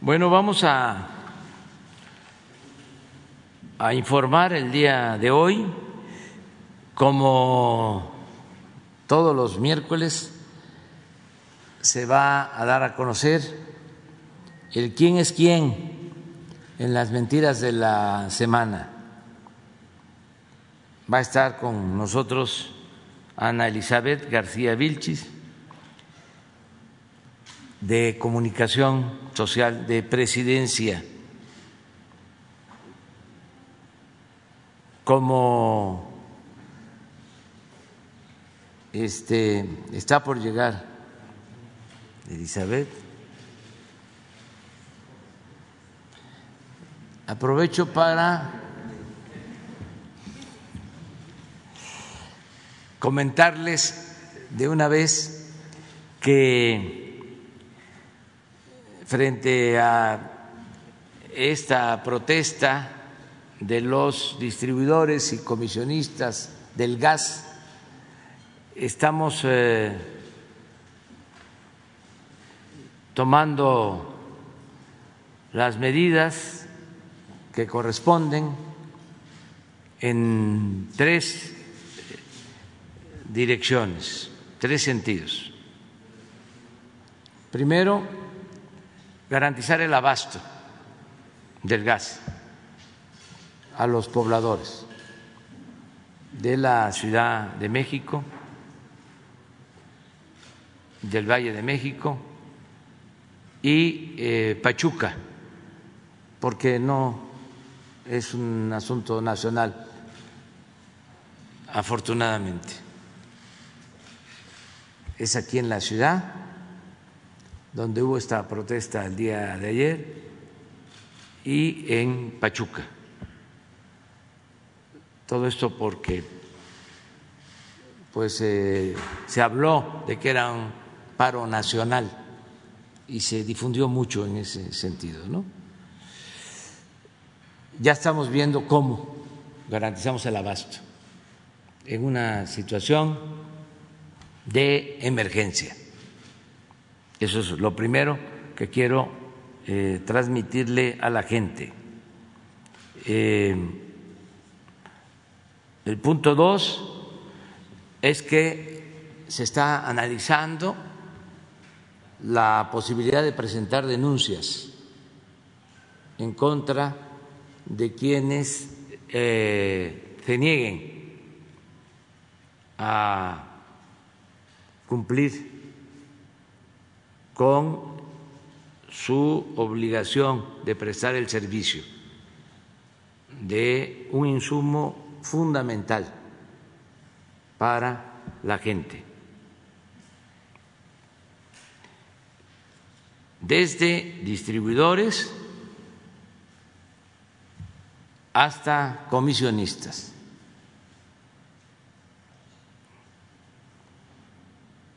Bueno, vamos a, a informar el día de hoy, como todos los miércoles se va a dar a conocer el quién es quién en las mentiras de la semana. Va a estar con nosotros Ana Elizabeth García Vilchis, de Comunicación Social de Presidencia. Como este, está por llegar Elizabeth, aprovecho para comentarles de una vez que frente a esta protesta de los distribuidores y comisionistas del gas, estamos eh, tomando las medidas que corresponden en tres direcciones, tres sentidos. Primero, garantizar el abasto del gas a los pobladores de la Ciudad de México, del Valle de México y eh, Pachuca, porque no es un asunto nacional, afortunadamente. Es aquí en la ciudad, donde hubo esta protesta el día de ayer, y en Pachuca. Todo esto porque pues eh, se habló de que era un paro nacional y se difundió mucho en ese sentido, ¿no? Ya estamos viendo cómo garantizamos el abasto en una situación de emergencia. Eso es lo primero que quiero eh, transmitirle a la gente. Eh, el punto dos es que se está analizando la posibilidad de presentar denuncias en contra de quienes eh, se nieguen a cumplir con su obligación de prestar el servicio de un insumo fundamental para la gente. Desde distribuidores hasta comisionistas.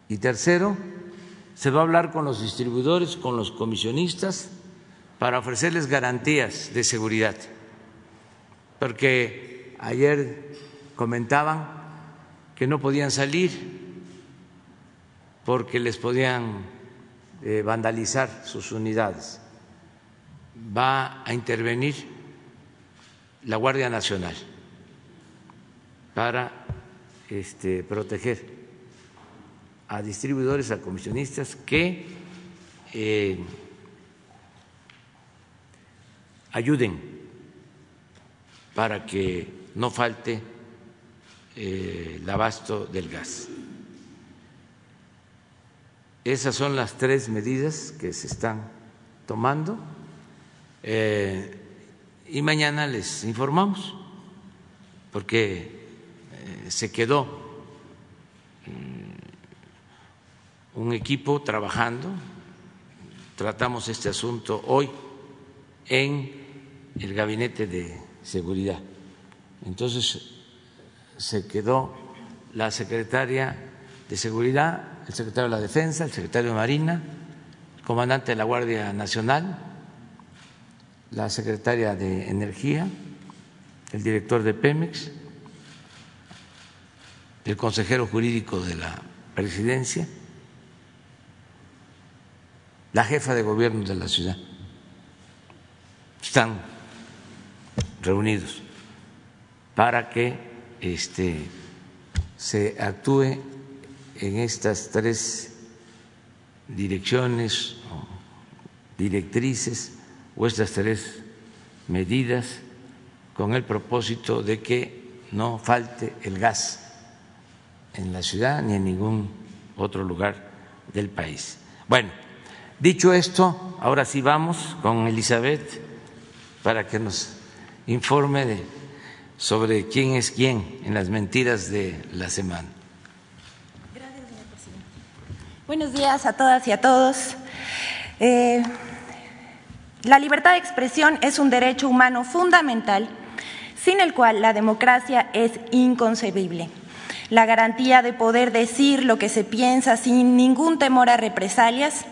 Y tercero, se va a hablar con los distribuidores, con los comisionistas, para ofrecerles garantías de seguridad. Porque ayer comentaban que no podían salir porque les podían eh, vandalizar sus unidades. Va a intervenir la Guardia Nacional para este, proteger a distribuidores, a comisionistas que eh, ayuden para que no falte eh, el abasto del gas. Esas son las tres medidas que se están tomando eh, y mañana les informamos porque se quedó un equipo trabajando, tratamos este asunto hoy en el gabinete de seguridad. Entonces se quedó la secretaria de seguridad, el secretario de la defensa, el secretario de Marina, el comandante de la Guardia Nacional, la secretaria de Energía, el director de Pemex, el consejero jurídico de la presidencia la jefa de gobierno de la ciudad están reunidos para que este, se actúe en estas tres direcciones o directrices o estas tres medidas con el propósito de que no falte el gas en la ciudad ni en ningún otro lugar del país. Bueno, dicho esto, ahora sí vamos con Elizabeth para que nos informe sobre quién es quién en las mentiras de la semana. Gracias, señor presidente. Buenos días a todas y a todos. Eh, la libertad de expresión es un derecho humano fundamental sin el cual la democracia es inconcebible. La garantía de poder decir lo que se piensa sin ningún temor a represalias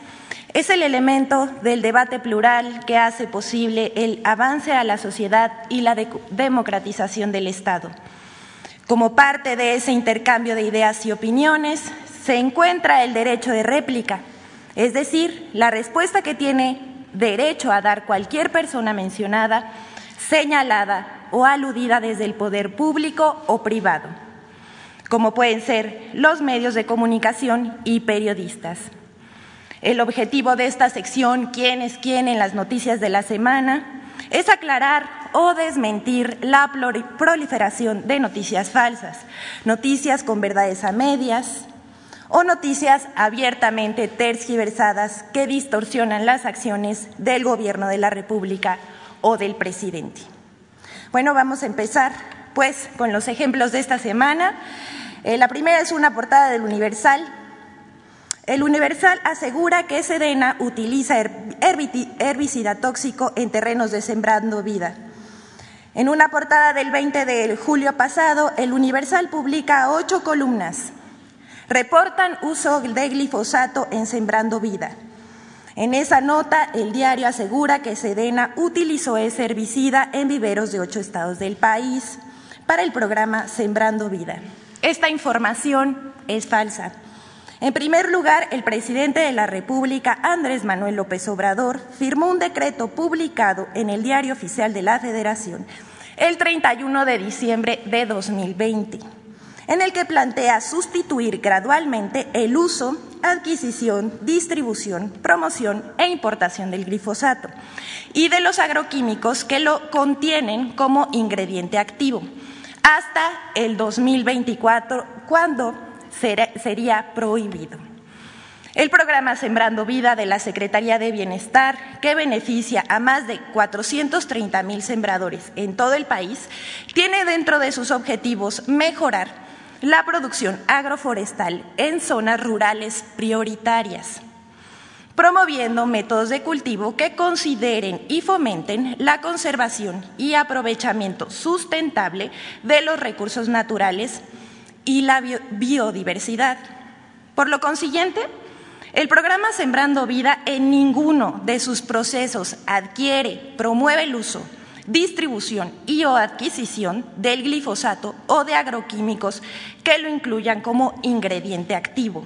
es el elemento del debate plural que hace posible el avance a la sociedad y la democratización del Estado. Como parte de ese intercambio de ideas y opiniones, se encuentra el derecho de réplica, es decir, la respuesta que tiene derecho a dar cualquier persona mencionada, señalada o aludida desde el poder público o privado, como pueden ser los medios de comunicación y periodistas. El objetivo de esta sección, quién es quién en las noticias de la semana, es aclarar o desmentir la proliferación de noticias falsas, noticias con verdades a medias o noticias abiertamente tergiversadas que distorsionan las acciones del Gobierno de la República o del presidente. Bueno, vamos a empezar pues con los ejemplos de esta semana. Eh, la primera es una portada del Universal el Universal asegura que Sedena utiliza herbicida tóxico en terrenos de Sembrando Vida. En una portada del 20 de julio pasado, el Universal publica ocho columnas. Reportan uso de glifosato en Sembrando Vida. En esa nota, el diario asegura que Sedena utilizó ese herbicida en viveros de ocho estados del país para el programa Sembrando Vida. Esta información es falsa. En primer lugar, el presidente de la República, Andrés Manuel López Obrador, firmó un decreto publicado en el Diario Oficial de la Federación el 31 de diciembre de 2020, en el que plantea sustituir gradualmente el uso, adquisición, distribución, promoción e importación del glifosato y de los agroquímicos que lo contienen como ingrediente activo hasta el 2024, cuando sería prohibido. El programa Sembrando Vida de la Secretaría de Bienestar, que beneficia a más de 430 mil sembradores en todo el país, tiene dentro de sus objetivos mejorar la producción agroforestal en zonas rurales prioritarias, promoviendo métodos de cultivo que consideren y fomenten la conservación y aprovechamiento sustentable de los recursos naturales y la biodiversidad. Por lo consiguiente, el programa Sembrando Vida en ninguno de sus procesos adquiere, promueve el uso, distribución y o adquisición del glifosato o de agroquímicos que lo incluyan como ingrediente activo.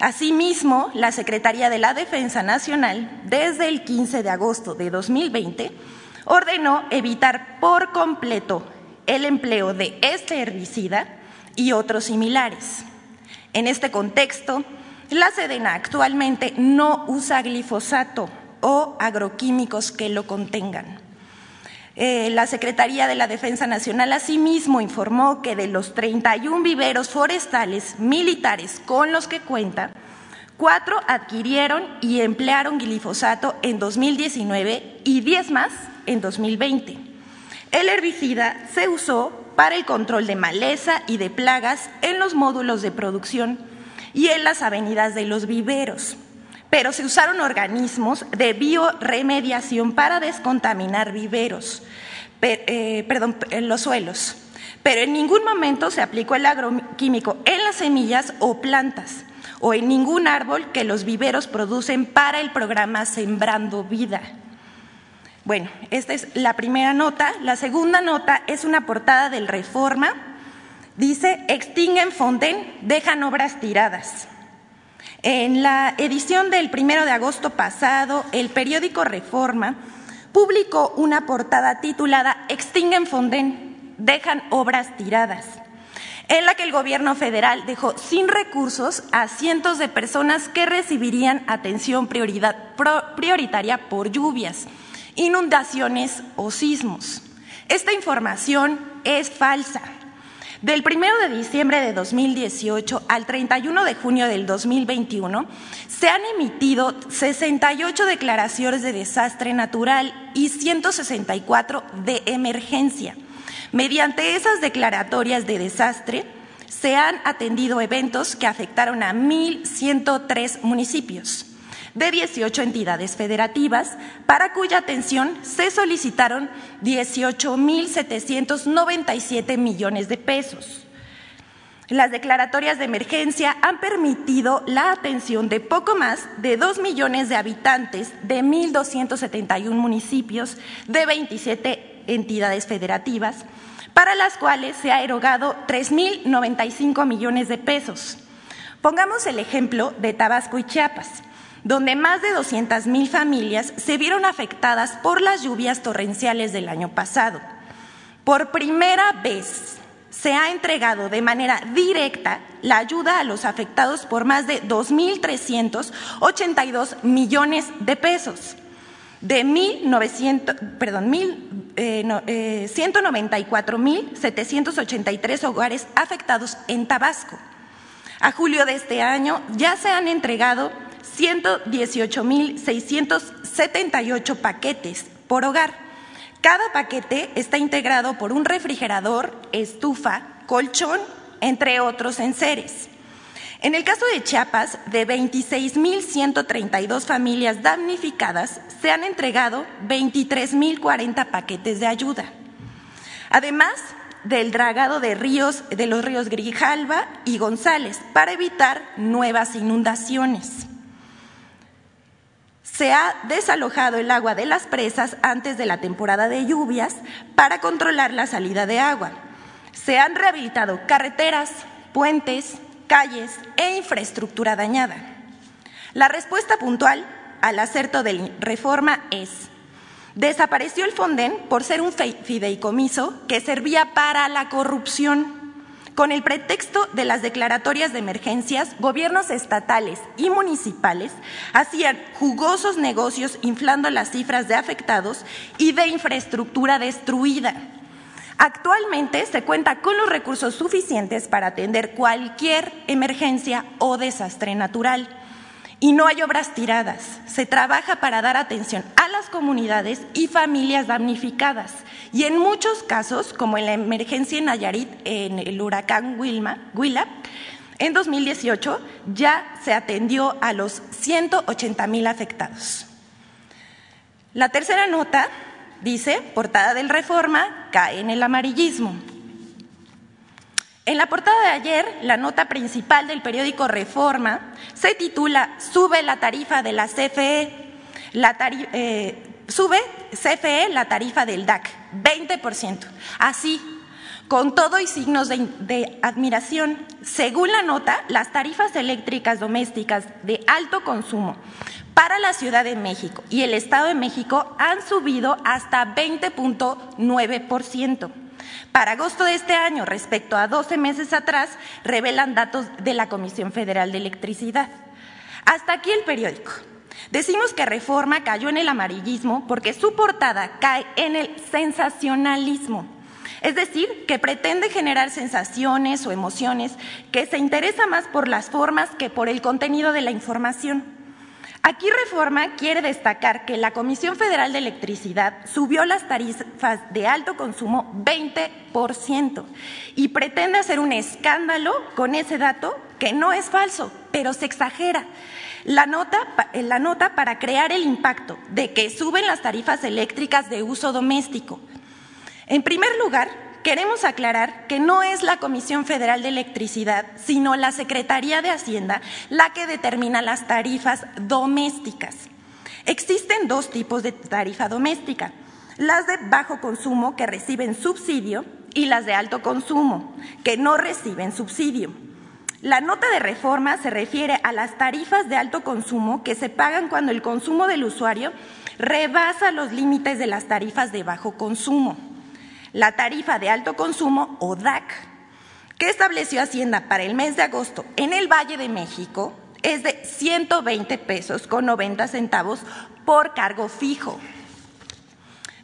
Asimismo, la Secretaría de la Defensa Nacional, desde el 15 de agosto de 2020, ordenó evitar por completo el empleo de este herbicida y otros similares. En este contexto, la Sedena actualmente no usa glifosato o agroquímicos que lo contengan. Eh, la Secretaría de la Defensa Nacional asimismo informó que de los 31 viveros forestales militares con los que cuenta, cuatro adquirieron y emplearon glifosato en 2019 y 10 más en 2020. El herbicida se usó para el control de maleza y de plagas en los módulos de producción y en las avenidas de los viveros. Pero se usaron organismos de bioremediación para descontaminar viveros, eh, perdón, los suelos. Pero en ningún momento se aplicó el agroquímico en las semillas o plantas o en ningún árbol que los viveros producen para el programa Sembrando Vida. Bueno, esta es la primera nota. La segunda nota es una portada del Reforma. Dice, extinguen Fonden, dejan obras tiradas. En la edición del primero de agosto pasado, el periódico Reforma publicó una portada titulada Extinguen Fonden, dejan obras tiradas, en la que el gobierno federal dejó sin recursos a cientos de personas que recibirían atención prioritaria por lluvias, inundaciones o sismos. Esta información es falsa. Del 1 de diciembre de 2018 al 31 de junio del 2021 se han emitido 68 declaraciones de desastre natural y 164 de emergencia. Mediante esas declaratorias de desastre se han atendido eventos que afectaron a 1.103 municipios de 18 entidades federativas, para cuya atención se solicitaron 18.797 millones de pesos. Las declaratorias de emergencia han permitido la atención de poco más de 2 millones de habitantes de 1.271 municipios de 27 entidades federativas, para las cuales se ha erogado 3.095 millones de pesos. Pongamos el ejemplo de Tabasco y Chiapas donde más de 200.000 familias se vieron afectadas por las lluvias torrenciales del año pasado. Por primera vez se ha entregado de manera directa la ayuda a los afectados por más de 2.382 millones de pesos. De 194.783 eh, eh, hogares afectados en Tabasco. A julio de este año ya se han entregado 118.678 paquetes por hogar. Cada paquete está integrado por un refrigerador, estufa, colchón, entre otros enseres. En el caso de Chiapas, de 26.132 familias damnificadas, se han entregado 23.040 paquetes de ayuda. Además del dragado de ríos, de los ríos Grijalva y González, para evitar nuevas inundaciones se ha desalojado el agua de las presas antes de la temporada de lluvias para controlar la salida de agua. Se han rehabilitado carreteras, puentes, calles e infraestructura dañada. La respuesta puntual al acerto de reforma es desapareció el Fonden por ser un fideicomiso que servía para la corrupción con el pretexto de las declaratorias de emergencias, gobiernos estatales y municipales hacían jugosos negocios inflando las cifras de afectados y de infraestructura destruida. Actualmente se cuenta con los recursos suficientes para atender cualquier emergencia o desastre natural. Y no hay obras tiradas. Se trabaja para dar atención a las comunidades y familias damnificadas. Y en muchos casos, como en la emergencia en Nayarit, en el huracán Wilma, Huila, en 2018 ya se atendió a los 180 mil afectados. La tercera nota dice, portada del Reforma, cae en el amarillismo. En la portada de ayer, la nota principal del periódico Reforma se titula Sube la tarifa de la CFE, eh, sube CFE la tarifa del DAC, 20%. Así, con todo y signos de, admiración, según la nota, las tarifas eléctricas domésticas de alto consumo para la Ciudad de México y el Estado de México han subido hasta 20.9%. Para agosto de este año, respecto a 12 meses atrás, revelan datos de la Comisión Federal de Electricidad. Hasta aquí el periódico. Decimos que Reforma cayó en el amarillismo porque su portada cae en el sensacionalismo. Es decir, que pretende generar sensaciones o emociones que se interesa más por las formas que por el contenido de la información. Aquí Reforma quiere destacar que la Comisión Federal de Electricidad subió las tarifas de alto consumo 20% y pretende hacer un escándalo con ese dato que no es falso, pero se exagera. La nota, la nota para crear el impacto de que suben las tarifas eléctricas de uso doméstico. En primer lugar, queremos aclarar que no es la Comisión Federal de Electricidad, sino la Secretaría de Hacienda la que determina las tarifas domésticas. Existen dos tipos de tarifa doméstica, las de bajo consumo que reciben subsidio y las de alto consumo que no reciben subsidio. La nota de reforma se refiere a las tarifas de alto consumo que se pagan cuando el consumo del usuario rebasa los límites de las tarifas de bajo consumo. La tarifa de alto consumo, o DAC, que estableció Hacienda para el mes de agosto en el Valle de México, es de 120 pesos con 90 centavos por cargo fijo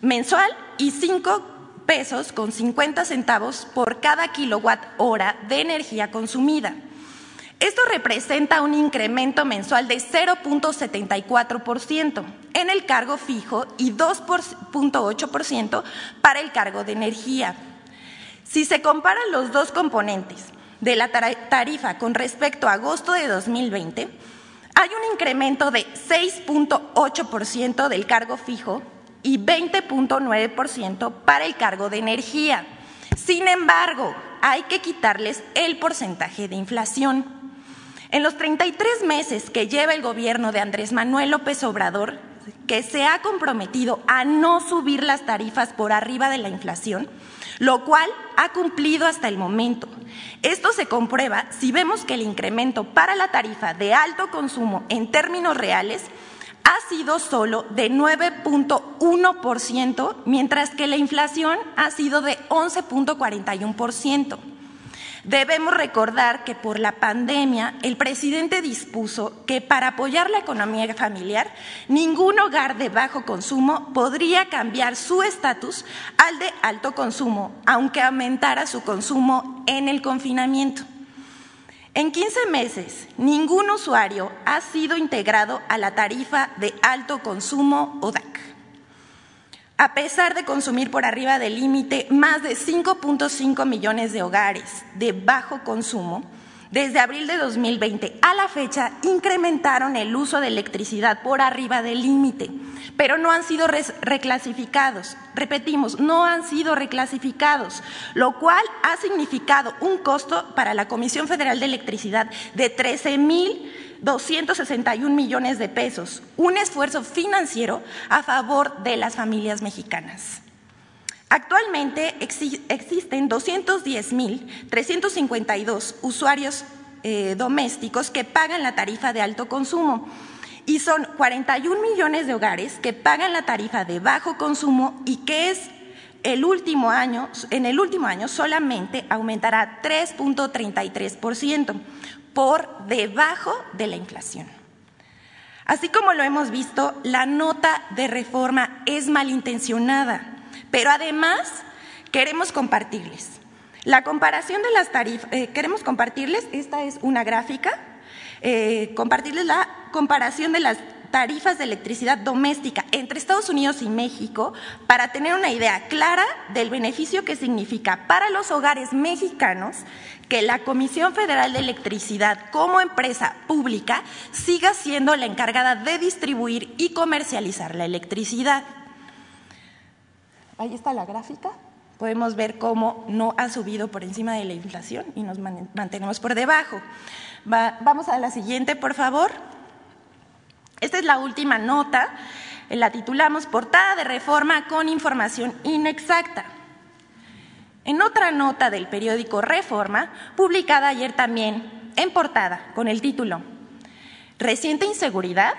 mensual y 5 pesos con 50 centavos por cada kilowatt hora de energía consumida. Esto representa un incremento mensual de 0.74% en el cargo fijo y 2.8% para el cargo de energía. Si se comparan los dos componentes de la tarifa con respecto a agosto de 2020, hay un incremento de 6.8% del cargo fijo y 20.9% para el cargo de energía. Sin embargo, hay que quitarles el porcentaje de inflación. En los 33 meses que lleva el gobierno de Andrés Manuel López Obrador, que se ha comprometido a no subir las tarifas por arriba de la inflación, lo cual ha cumplido hasta el momento. Esto se comprueba si vemos que el incremento para la tarifa de alto consumo en términos reales ha sido solo de 9.1%, mientras que la inflación ha sido de 11.41%. Debemos recordar que por la pandemia el presidente dispuso que para apoyar la economía familiar ningún hogar de bajo consumo podría cambiar su estatus al de alto consumo, aunque aumentara su consumo en el confinamiento. En 15 meses, ningún usuario ha sido integrado a la tarifa de alto consumo o DAC. A pesar de consumir por arriba del límite más de 5.5 millones de hogares de bajo consumo, desde abril de 2020 a la fecha incrementaron el uso de electricidad por arriba del límite, pero no han sido reclasificados. Repetimos, no han sido reclasificados, lo cual ha significado un costo para la Comisión Federal de Electricidad de 13 mil 261 millones de pesos, un esfuerzo financiero a favor de las familias mexicanas. Actualmente existen 210.352 usuarios eh, domésticos que pagan la tarifa de alto consumo y son 41 millones de hogares que pagan la tarifa de bajo consumo y que es el último año, en el último año solamente aumentará 3.33% por debajo de la inflación. Así como lo hemos visto, la nota de reforma es malintencionada pero además queremos compartirles. La comparación de las tarifas, eh, queremos compartirles, esta es una gráfica, eh, compartirles la comparación de las tarifas de electricidad doméstica entre Estados Unidos y México para tener una idea clara del beneficio que significa para los hogares mexicanos que la Comisión Federal de Electricidad como empresa pública siga siendo la encargada de distribuir y comercializar la electricidad. Ahí está la gráfica. Podemos ver cómo no ha subido por encima de la inflación y nos mantenemos por debajo. vamos a la siguiente, por favor. Esta es la última nota. La titulamos Portada de Reforma con información inexacta. En otra nota del periódico Reforma, publicada ayer también en portada, con el título Reciente inseguridad,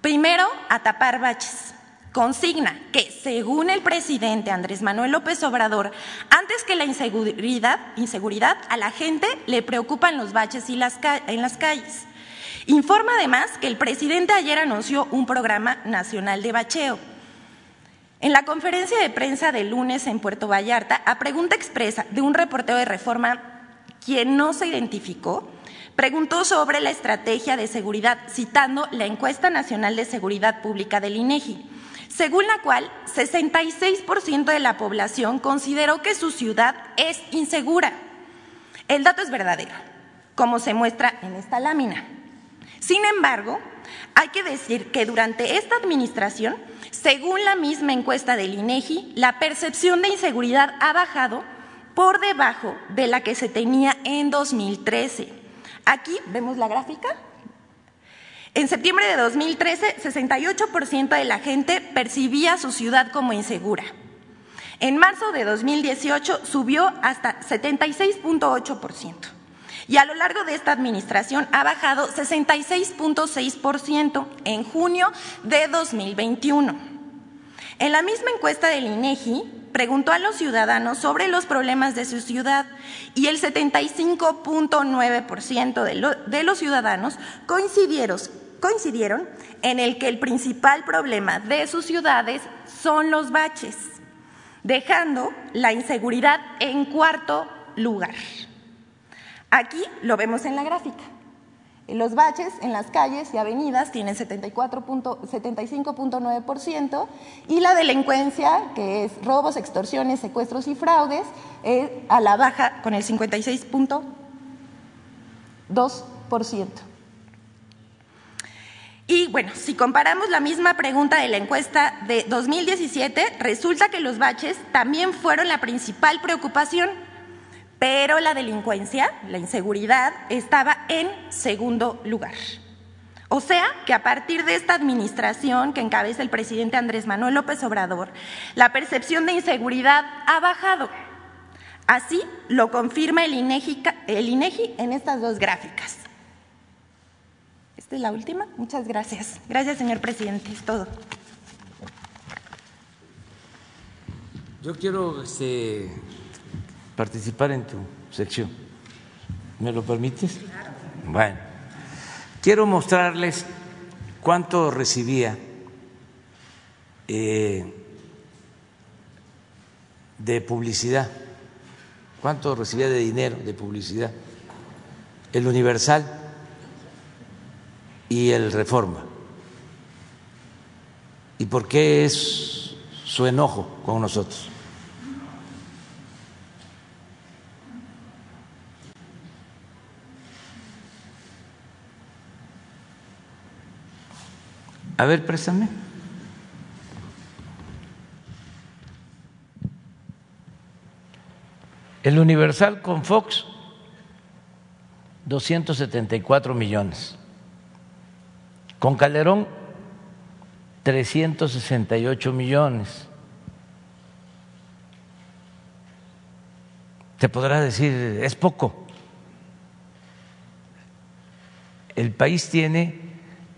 primero a tapar baches consigna que, según el presidente Andrés Manuel López Obrador, antes que la inseguridad, inseguridad a la gente le preocupan los baches y las en las calles. Informa además que el presidente ayer anunció un programa nacional de bacheo. En la conferencia de prensa del lunes en Puerto Vallarta, a pregunta expresa de un reportero de reforma quien no se identificó, preguntó sobre la estrategia de seguridad, citando la encuesta nacional de seguridad pública del INEGI según la cual 66% de la población consideró que su ciudad es insegura. El dato es verdadero, como se muestra en esta lámina. Sin embargo, hay que decir que durante esta administración, según la misma encuesta del INEGI, la percepción de inseguridad ha bajado por debajo de la que se tenía en 2013. Aquí vemos la gráfica en septiembre de 2013, 68% de la gente percibía su ciudad como insegura. En marzo de 2018 subió hasta 76.8%. y a lo largo de esta administración ha bajado 66.6% en junio de 2021. En la misma encuesta del INEGI preguntó a los ciudadanos sobre los problemas de su ciudad y el 75.9% de, de los ciudadanos coincidieron, coincidieron en el que el principal problema de sus ciudades son los baches, dejando la inseguridad en cuarto lugar. Aquí lo vemos en la gráfica. Los baches en las calles y avenidas tienen 75.9% y la delincuencia, que es robos, extorsiones, secuestros y fraudes, es a la baja con el 56.2%. Y bueno, si comparamos la misma pregunta de la encuesta de 2017, resulta que los baches también fueron la principal preocupación pero la delincuencia, la inseguridad, estaba en segundo lugar. O sea que a partir de esta administración que encabeza el presidente Andrés Manuel López Obrador, la percepción de inseguridad ha bajado. Así lo confirma el INEGI, en estas dos gráficas. Esta es la última. Muchas gracias. Gracias, señor presidente. Es todo. Yo quiero este, participar en tu sección. ¿Me lo permites? Bueno, quiero mostrarles cuánto recibía eh, de publicidad, cuánto recibía de dinero de publicidad el Universal y el Reforma. ¿Y por qué es su enojo con nosotros? A ver, préstame. El Universal con Fox, 274 millones. Con Calderón, 368 millones. Te podrás decir, es poco. El país tiene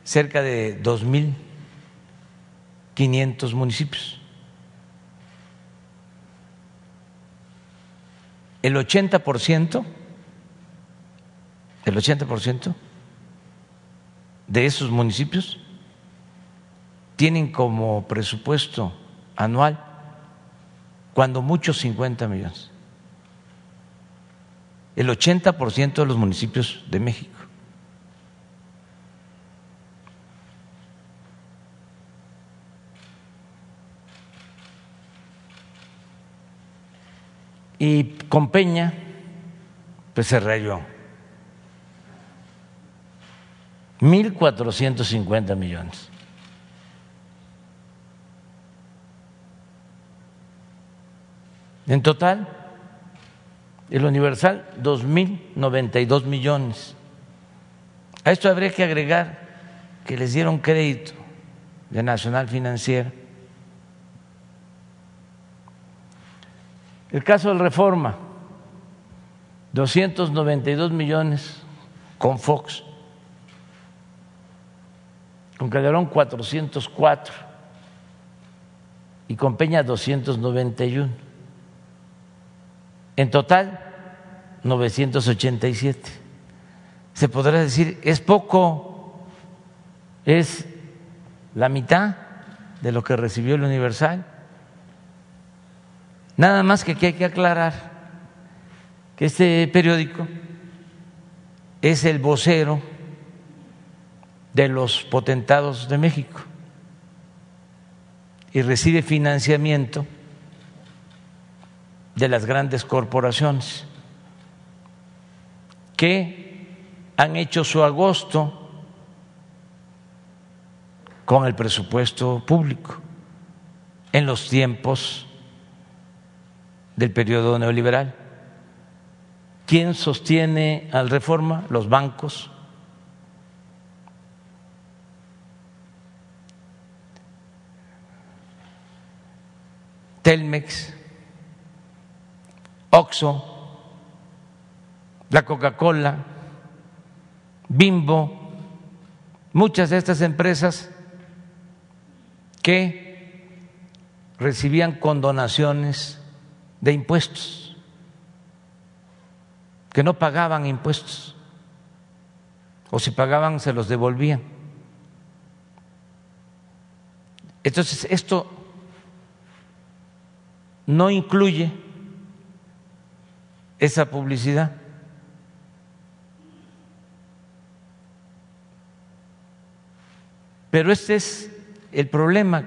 cerca de 2.500 municipios. El 80%, el 80% de esos municipios tienen como presupuesto anual, cuando muchos 50 millones. El 80% de los municipios de México. Y con Peña, pues se rayó. 1.450 millones. En total, el Universal, 2.092 millones. A esto habría que agregar que les dieron crédito de Nacional Financiera El caso del Reforma, 292 millones con Fox, con Calderón 404 y con Peña 291. En total, 987. Se podrá decir, es poco, es la mitad de lo que recibió el Universal. Nada más que aquí hay que aclarar que este periódico es el vocero de los potentados de México y recibe financiamiento de las grandes corporaciones que han hecho su agosto con el presupuesto público en los tiempos del periodo neoliberal. ¿Quién sostiene al reforma? Los bancos. Telmex, Oxo, la Coca-Cola, Bimbo, muchas de estas empresas que recibían condonaciones de impuestos, que no pagaban impuestos, o si pagaban se los devolvían. Entonces, esto no incluye esa publicidad. Pero este es el problema,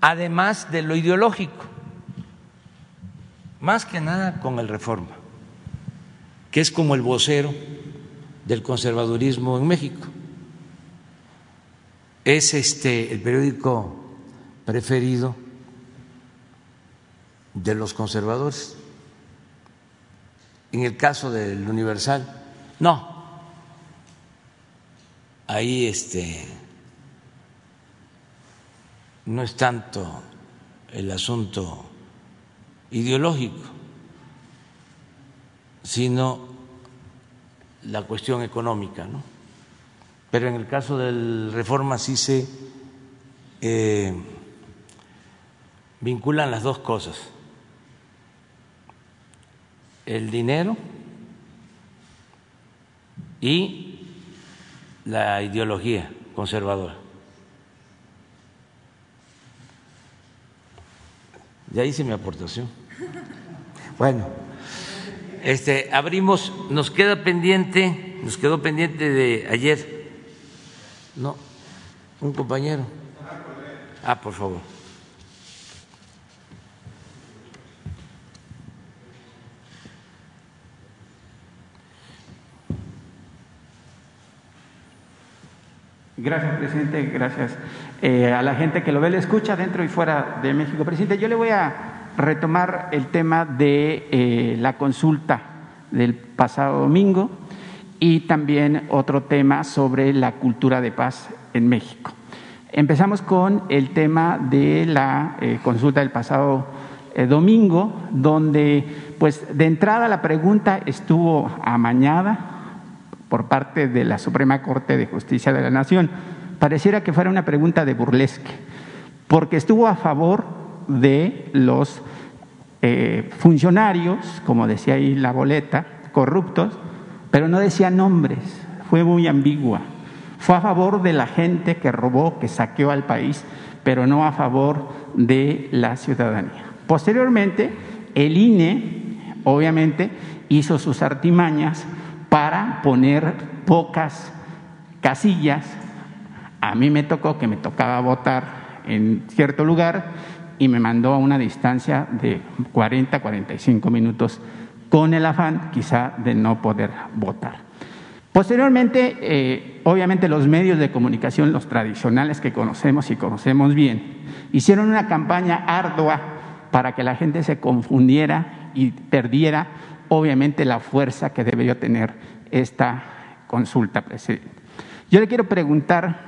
además de lo ideológico, más que nada con el reforma, que es como el vocero del conservadurismo en México. Es este el periódico preferido de los conservadores. En el caso del Universal, no. Ahí este no es tanto el asunto ideológico, sino la cuestión económica, ¿no? Pero en el caso del reforma sí se eh, vinculan las dos cosas, el dinero y la ideología conservadora. Ya hice mi aportación. Bueno, este, abrimos, nos queda pendiente, nos quedó pendiente de ayer, no, un compañero. Ah, por favor. Gracias, presidente. Gracias eh, a la gente que lo ve, le escucha dentro y fuera de México. Presidente, yo le voy a retomar el tema de eh, la consulta del pasado domingo y también otro tema sobre la cultura de paz en México. Empezamos con el tema de la eh, consulta del pasado domingo, donde pues de entrada la pregunta estuvo amañada, por parte de la Suprema Corte de Justicia de la Nación. Pareciera que fuera una pregunta de burlesque, porque estuvo a favor de los eh, funcionarios, como decía ahí la boleta, corruptos, pero no decía nombres, fue muy ambigua. Fue a favor de la gente que robó, que saqueó al país, pero no a favor de la ciudadanía. Posteriormente, el INE, obviamente, hizo sus artimañas para poner pocas casillas. A mí me tocó que me tocaba votar en cierto lugar y me mandó a una distancia de 40, 45 minutos con el afán quizá de no poder votar. Posteriormente, eh, obviamente los medios de comunicación, los tradicionales que conocemos y conocemos bien, hicieron una campaña ardua para que la gente se confundiera y perdiera obviamente la fuerza que debería tener esta consulta, presidente. Yo le quiero preguntar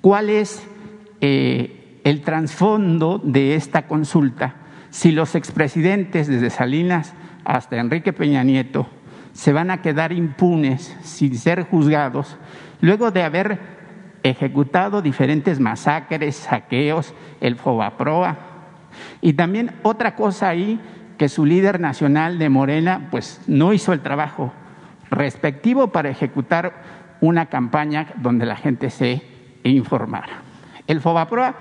cuál es eh, el trasfondo de esta consulta, si los expresidentes desde Salinas hasta Enrique Peña Nieto se van a quedar impunes sin ser juzgados luego de haber ejecutado diferentes masacres, saqueos, el Fobaproa. Y también otra cosa ahí que su líder nacional de Morena pues no hizo el trabajo respectivo para ejecutar una campaña donde la gente se informara. El FOBAPROA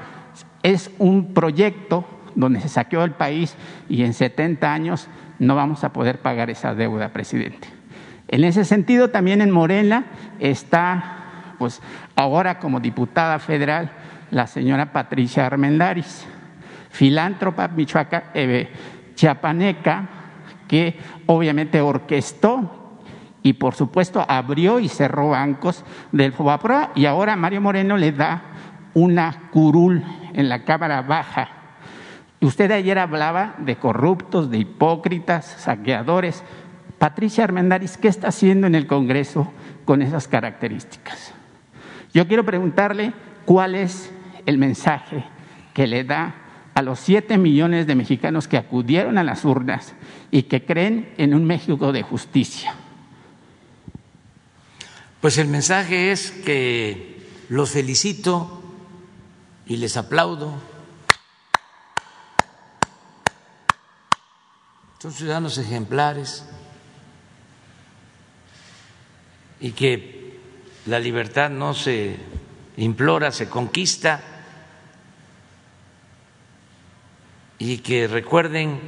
es un proyecto donde se saqueó el país y en 70 años no vamos a poder pagar esa deuda, presidente. En ese sentido, también en Morena está, pues ahora como diputada federal, la señora Patricia Armendaris, filántropa michoaca, eh, chiapaneca, que obviamente orquestó y por supuesto abrió y cerró bancos del FOBAPROA y ahora Mario Moreno le da una curul en la Cámara Baja. Usted ayer hablaba de corruptos, de hipócritas, saqueadores. Patricia Armendaris, ¿qué está haciendo en el Congreso con esas características? Yo quiero preguntarle cuál es el mensaje que le da a los siete millones de mexicanos que acudieron a las urnas y que creen en un México de justicia? Pues el mensaje es que los felicito y les aplaudo. Son ciudadanos ejemplares y que la libertad no se implora, se conquista y que recuerden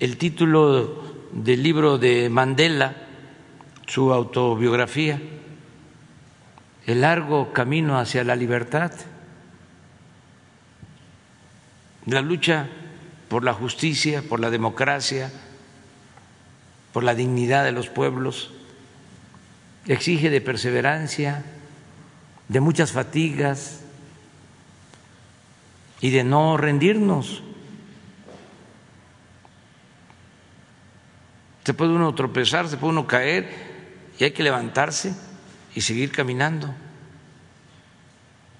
el título del libro de Mandela, su autobiografía, El largo camino hacia la libertad, la lucha por la justicia, por la democracia, por la dignidad de los pueblos, exige de perseverancia, de muchas fatigas y de no rendirnos. Se puede uno tropezar, se puede uno caer y hay que levantarse y seguir caminando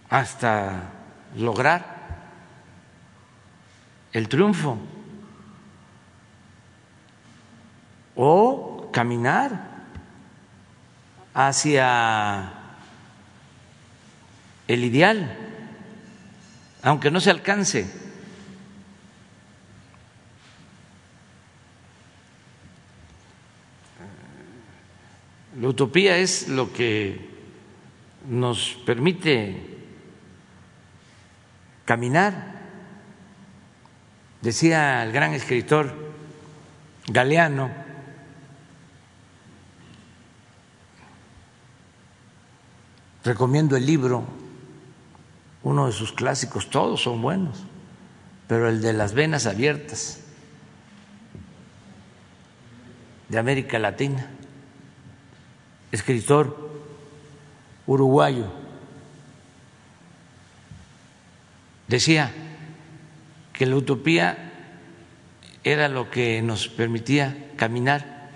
hasta lograr el triunfo o caminar hacia el ideal, aunque no se alcance. La utopía es lo que nos permite caminar. Decía el gran escritor Galeano, recomiendo el libro, uno de sus clásicos, todos son buenos, pero el de las venas abiertas de América Latina escritor uruguayo, decía que la utopía era lo que nos permitía caminar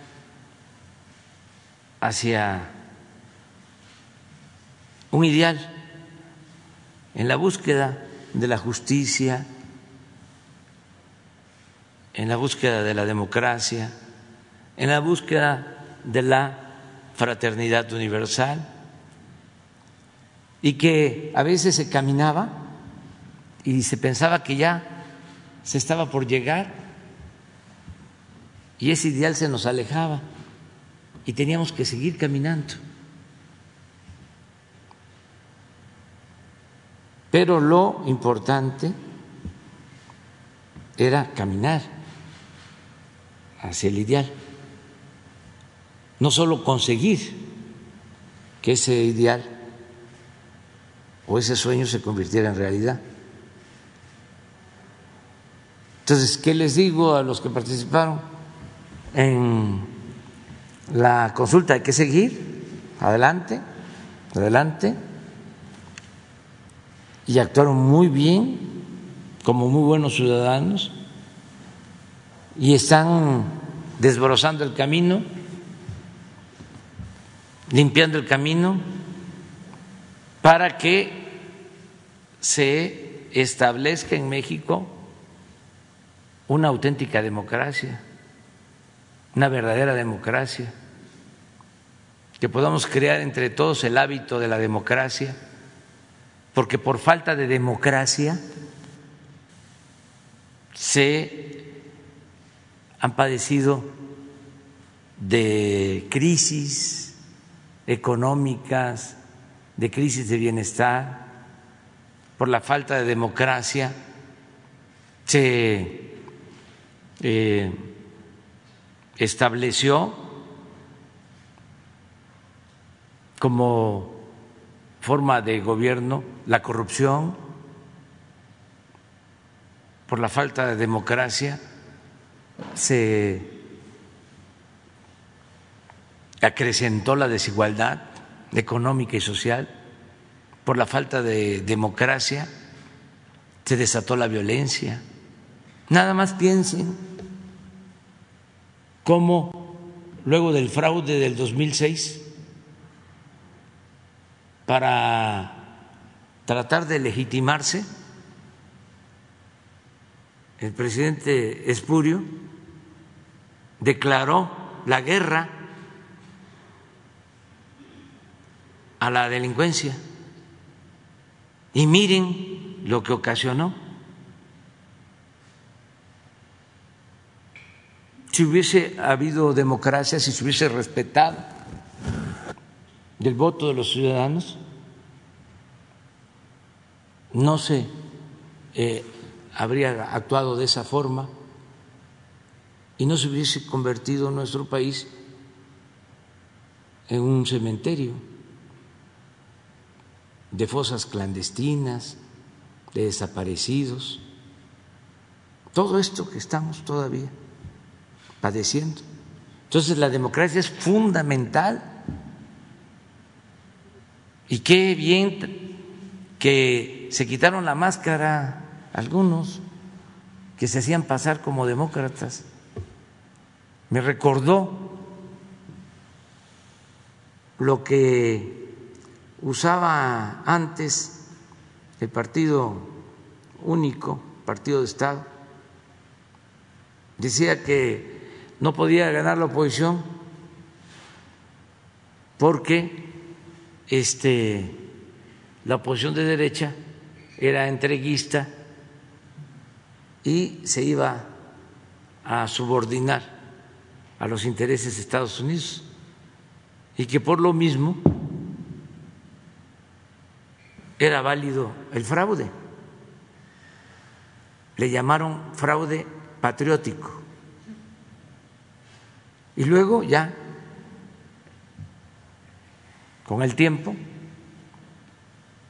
hacia un ideal en la búsqueda de la justicia, en la búsqueda de la democracia, en la búsqueda de la fraternidad universal y que a veces se caminaba y se pensaba que ya se estaba por llegar y ese ideal se nos alejaba y teníamos que seguir caminando. Pero lo importante era caminar hacia el ideal no solo conseguir que ese ideal o ese sueño se convirtiera en realidad. Entonces, ¿qué les digo a los que participaron en la consulta? Hay que seguir adelante, adelante, y actuaron muy bien como muy buenos ciudadanos y están desbrozando el camino limpiando el camino para que se establezca en México una auténtica democracia, una verdadera democracia, que podamos crear entre todos el hábito de la democracia, porque por falta de democracia se han padecido de crisis, económicas, de crisis de bienestar, por la falta de democracia, se eh, estableció como forma de gobierno la corrupción, por la falta de democracia se acrecentó la desigualdad económica y social, por la falta de democracia se desató la violencia. Nada más piensen cómo luego del fraude del 2006, para tratar de legitimarse, el presidente Espurio declaró la guerra a la delincuencia. Y miren lo que ocasionó. Si hubiese habido democracia, si se hubiese respetado el voto de los ciudadanos, no se eh, habría actuado de esa forma y no se hubiese convertido nuestro país en un cementerio de fosas clandestinas, de desaparecidos, todo esto que estamos todavía padeciendo. Entonces la democracia es fundamental y qué bien que se quitaron la máscara algunos que se hacían pasar como demócratas. Me recordó lo que usaba antes el partido único, partido de Estado, decía que no podía ganar la oposición porque este, la oposición de derecha era entreguista y se iba a subordinar a los intereses de Estados Unidos. Y que por lo mismo era válido el fraude. Le llamaron fraude patriótico. Y luego ya, con el tiempo,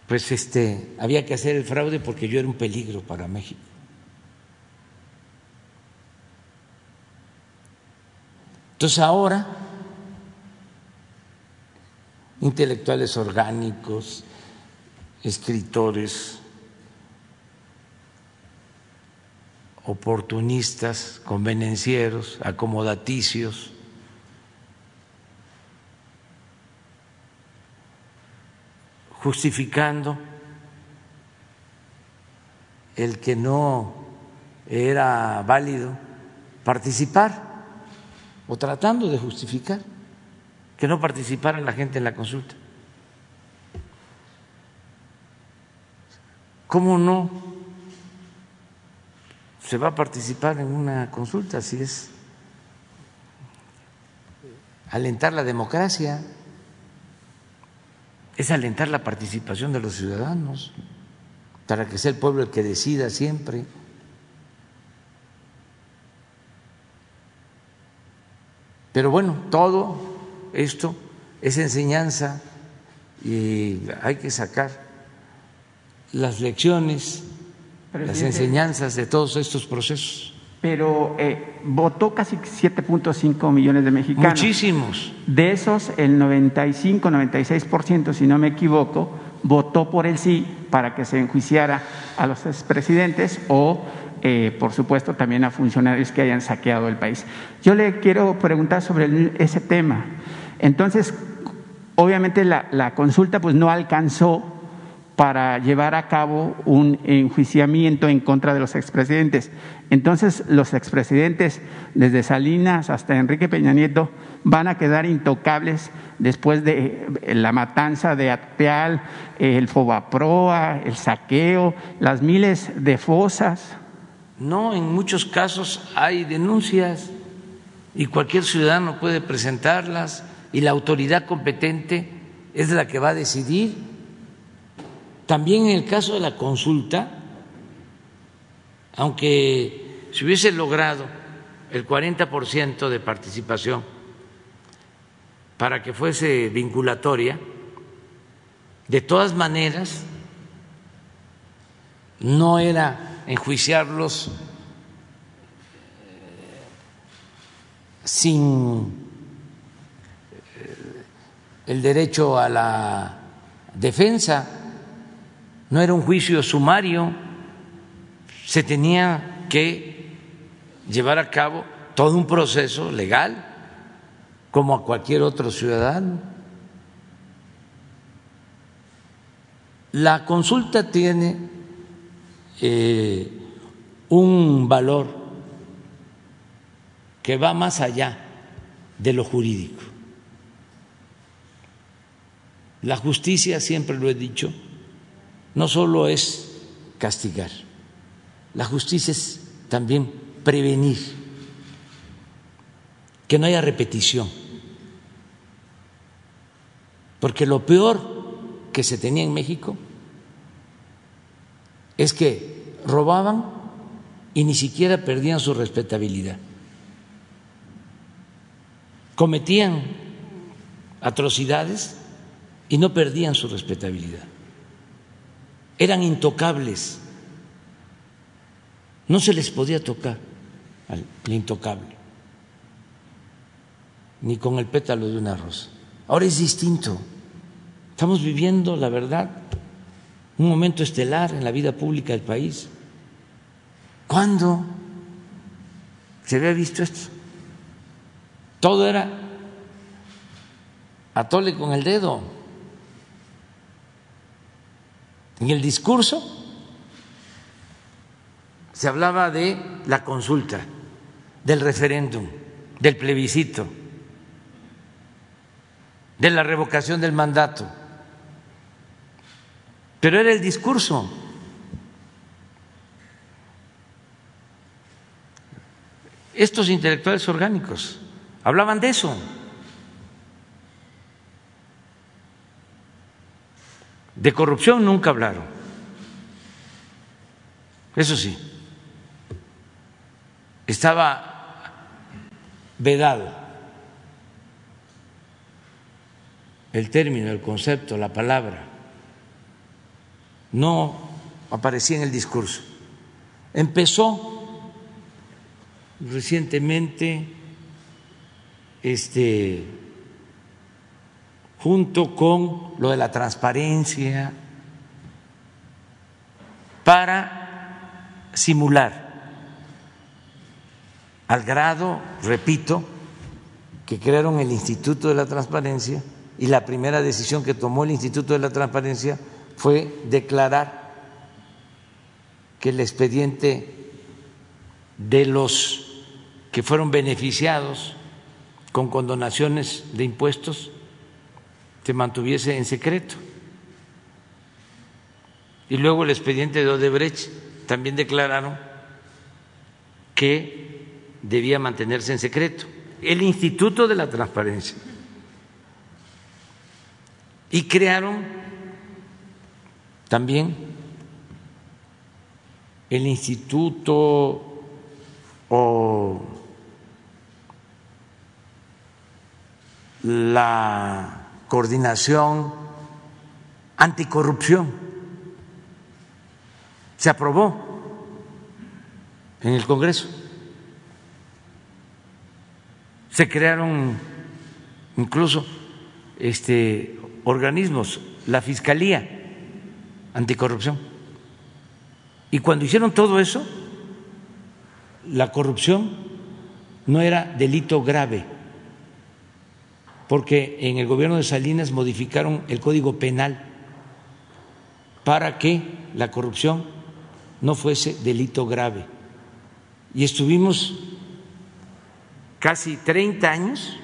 pues este había que hacer el fraude porque yo era un peligro para México. Entonces ahora, intelectuales orgánicos, escritores oportunistas, convenencieros, acomodaticios, justificando el que no era válido participar o tratando de justificar que no participara la gente en la consulta. ¿Cómo no se va a participar en una consulta si es alentar la democracia? Es alentar la participación de los ciudadanos para que sea el pueblo el que decida siempre. Pero bueno, todo esto es enseñanza y hay que sacar las lecciones, las enseñanzas de todos estos procesos. Pero eh, votó casi 7.5 millones de mexicanos. Muchísimos. De esos, el 95, 96%, si no me equivoco, votó por el sí para que se enjuiciara a los expresidentes o, eh, por supuesto, también a funcionarios que hayan saqueado el país. Yo le quiero preguntar sobre ese tema. Entonces, obviamente la, la consulta pues no alcanzó para llevar a cabo un enjuiciamiento en contra de los expresidentes. Entonces, los expresidentes, desde Salinas hasta Enrique Peña Nieto, van a quedar intocables después de la matanza de Ateal, el Fobaproa, el saqueo, las miles de fosas. No, en muchos casos hay denuncias y cualquier ciudadano puede presentarlas y la autoridad competente es la que va a decidir también en el caso de la consulta, aunque se hubiese logrado el 40% de participación para que fuese vinculatoria, de todas maneras no era enjuiciarlos eh, sin eh, el derecho a la defensa no era un juicio sumario, se tenía que llevar a cabo todo un proceso legal, como a cualquier otro ciudadano. La consulta tiene eh, un valor que va más allá de lo jurídico. La justicia, siempre lo he dicho, no solo es castigar, la justicia es también prevenir, que no haya repetición, porque lo peor que se tenía en México es que robaban y ni siquiera perdían su respetabilidad. Cometían atrocidades y no perdían su respetabilidad. Eran intocables. No se les podía tocar al intocable, ni con el pétalo de una rosa. Ahora es distinto. Estamos viviendo, la verdad, un momento estelar en la vida pública del país. ¿Cuándo se había visto esto? Todo era atole con el dedo. En el discurso se hablaba de la consulta, del referéndum, del plebiscito, de la revocación del mandato pero era el discurso. Estos intelectuales orgánicos hablaban de eso. De corrupción nunca hablaron. Eso sí, estaba vedado el término, el concepto, la palabra no aparecía en el discurso. Empezó recientemente este junto con lo de la transparencia para simular al grado, repito, que crearon el Instituto de la Transparencia y la primera decisión que tomó el Instituto de la Transparencia fue declarar que el expediente de los que fueron beneficiados con condonaciones de impuestos se mantuviese en secreto. Y luego el expediente de Odebrecht también declararon que debía mantenerse en secreto. El Instituto de la Transparencia. Y crearon también el instituto o la coordinación anticorrupción se aprobó en el Congreso. Se crearon incluso este organismos, la Fiscalía anticorrupción. Y cuando hicieron todo eso, la corrupción no era delito grave, porque en el gobierno de Salinas modificaron el Código Penal para que la corrupción no fuese delito grave. Y estuvimos casi 30 años,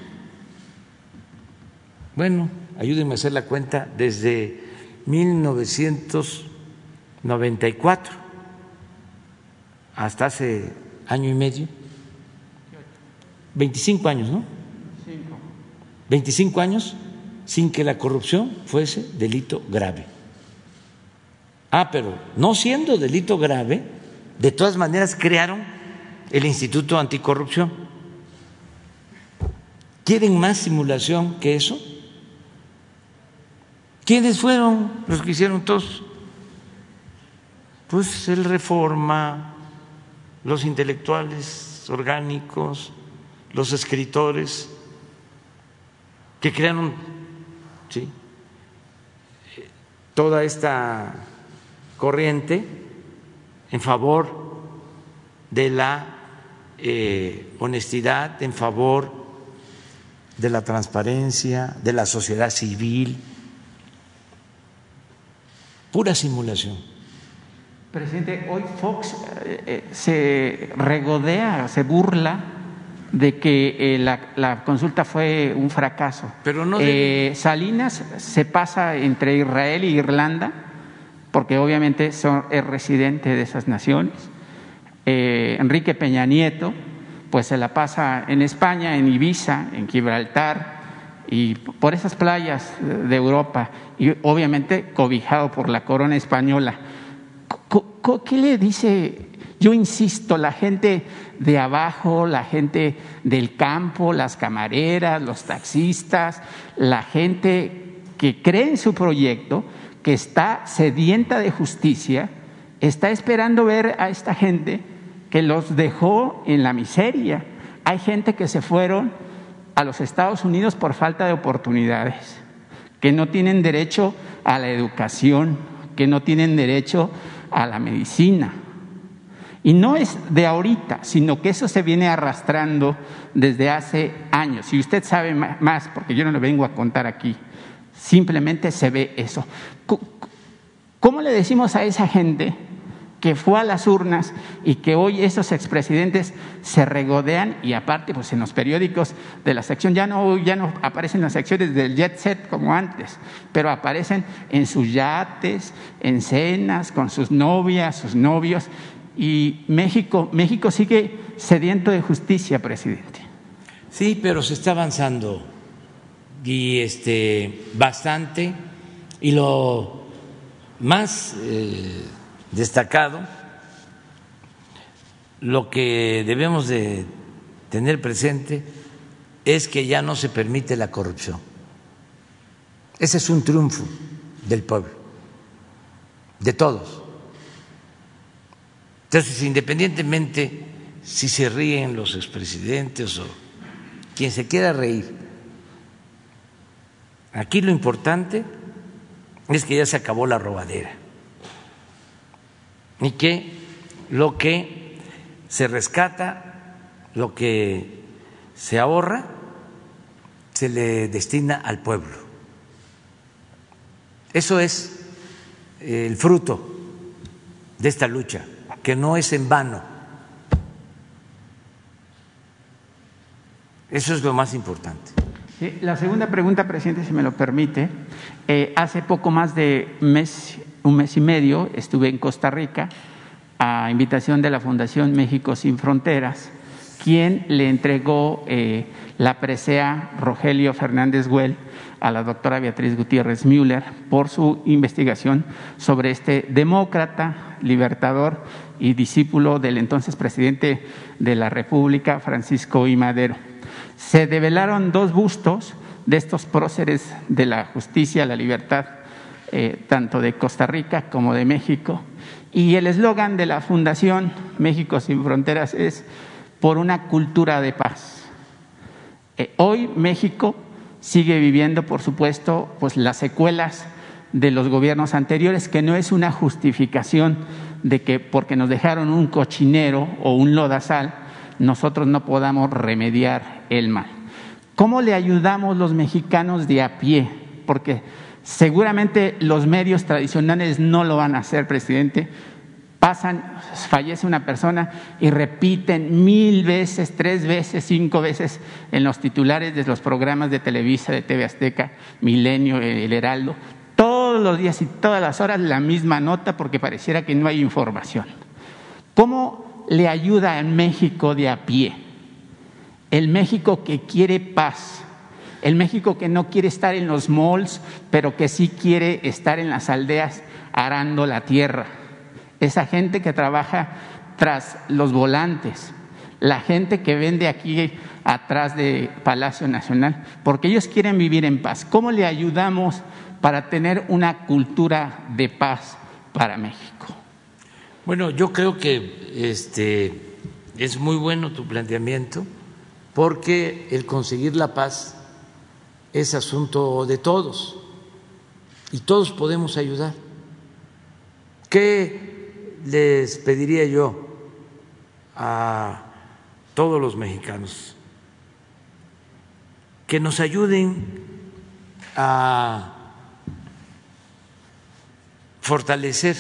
bueno, ayúdenme a hacer la cuenta, desde 1994 hasta hace año y medio, 25 años, ¿no? 25 años sin que la corrupción fuese delito grave. Ah, pero no siendo delito grave, de todas maneras crearon el Instituto Anticorrupción. ¿Quieren más simulación que eso? ¿Quiénes fueron los que hicieron todos? Pues el Reforma, los intelectuales orgánicos, los escritores que crearon toda esta corriente en favor de la eh, honestidad, en favor de la transparencia, de la sociedad civil pura simulación. Presidente, hoy Fox eh, eh, se regodea, se burla de que eh, la, consulta fue un fracaso. Pero no Salinas se pasa entre Israel y Irlanda, porque obviamente son, es residente de esas naciones. Enrique Peña Nieto, pues se la pasa en España, en Ibiza, en Gibraltar y por esas playas de Europa, y obviamente cobijado por la corona española. ¿Qué le dice? Yo insisto, la gente de abajo, la gente del campo, las camareras, los taxistas, la gente que cree en su proyecto, que está sedienta de justicia, está esperando ver a esta gente que los dejó en la miseria. Hay gente que se fueron a los Estados Unidos por falta de oportunidades, que no tienen derecho a la educación, que no tienen derecho a la medicina. Y no es de ahorita, sino que eso se viene arrastrando desde hace años. Y usted sabe más, porque yo no le vengo a contar aquí, simplemente se ve eso. ¿Cómo le decimos a esa gente que fue a las urnas y que hoy esos expresidentes se regodean y aparte pues en los periódicos de la sección ya no, ya no aparecen las secciones del jet set como antes, pero aparecen en sus yates, en cenas, con sus novias, sus novios y México, México sigue sediento de justicia, presidente. Sí, pero se está avanzando y este bastante y lo más eh, destacado, lo que debemos de tener presente es que ya no se permite la corrupción. Ese es un triunfo del pueblo, de todos. Entonces, independientemente si se ríen los expresidentes o quien se quiera reír, aquí lo importante es que ya se acabó la robadera y que lo que se rescata, lo que se ahorra, se le destina al pueblo. Eso es el fruto de esta lucha, que no es en vano. Eso es lo más importante. La segunda pregunta, presidente, si me lo permite. Eh, hace poco más de mes un mes y medio estuve en Costa Rica a invitación de la Fundación México Sin Fronteras, quien le entregó eh, la presea Rogelio Fernández Güell a la doctora Beatriz Gutiérrez Müller por su investigación sobre este demócrata, libertador y discípulo del entonces presidente de la República, Francisco I. Madero. Se develaron dos bustos de estos próceres de la justicia, la libertad eh, tanto de Costa Rica como de México. Y el eslogan de la Fundación México sin Fronteras es por una cultura de paz. Eh, hoy México sigue viviendo, por supuesto, pues las secuelas de los gobiernos anteriores, que no es una justificación de que porque nos dejaron un cochinero o un lodazal, nosotros no podamos remediar el mal. ¿Cómo le ayudamos los mexicanos de a pie? Porque Seguramente los medios tradicionales no lo van a hacer, presidente. Pasan, fallece una persona y repiten mil veces, tres veces, cinco veces en los titulares de los programas de Televisa, de TV Azteca, Milenio, El Heraldo, todos los días y todas las horas la misma nota porque pareciera que no hay información. ¿Cómo le ayuda al México de a pie? El México que quiere paz, el México que no quiere estar en los malls, pero que sí quiere estar en las aldeas arando la tierra. Esa gente que trabaja tras los volantes, la gente que vende aquí atrás de Palacio Nacional, porque ellos quieren vivir en paz. ¿Cómo le ayudamos para tener una cultura de paz para México? Bueno, yo creo que este es muy bueno tu planteamiento porque el conseguir la paz es asunto de todos y todos podemos ayudar. ¿Qué les pediría yo a todos los mexicanos? Que nos ayuden a fortalecer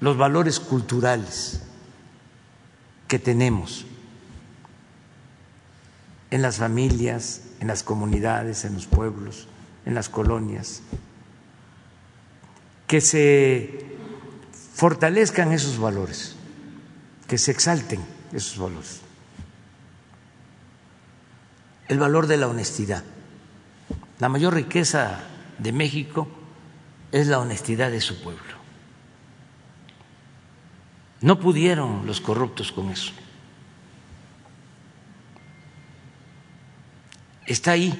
los valores culturales que tenemos en las familias, en las comunidades, en los pueblos, en las colonias, que se fortalezcan esos valores, que se exalten esos valores. El valor de la honestidad. La mayor riqueza de México es la honestidad de su pueblo. No pudieron los corruptos con eso. Está ahí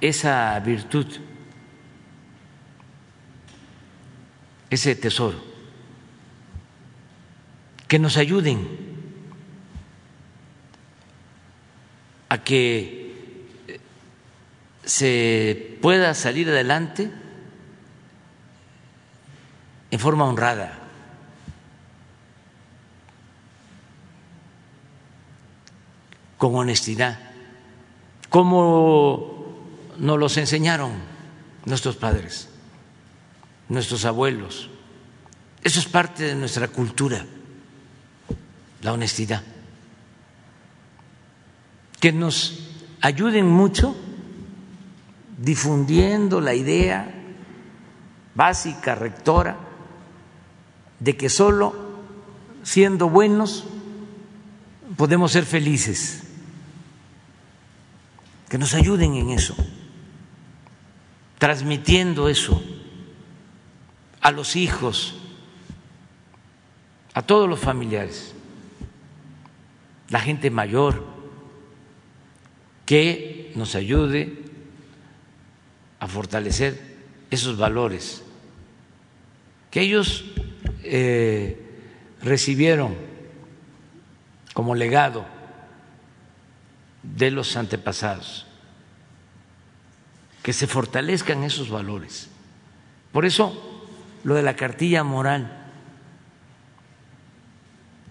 esa virtud, ese tesoro, que nos ayuden a que se pueda salir adelante en forma honrada. con honestidad, como nos los enseñaron nuestros padres, nuestros abuelos. Eso es parte de nuestra cultura, la honestidad. Que nos ayuden mucho difundiendo la idea básica, rectora, de que solo siendo buenos podemos ser felices. Que nos ayuden en eso, transmitiendo eso a los hijos, a todos los familiares, la gente mayor, que nos ayude a fortalecer esos valores que ellos eh, recibieron como legado de los antepasados, que se fortalezcan esos valores. Por eso, lo de la cartilla moral,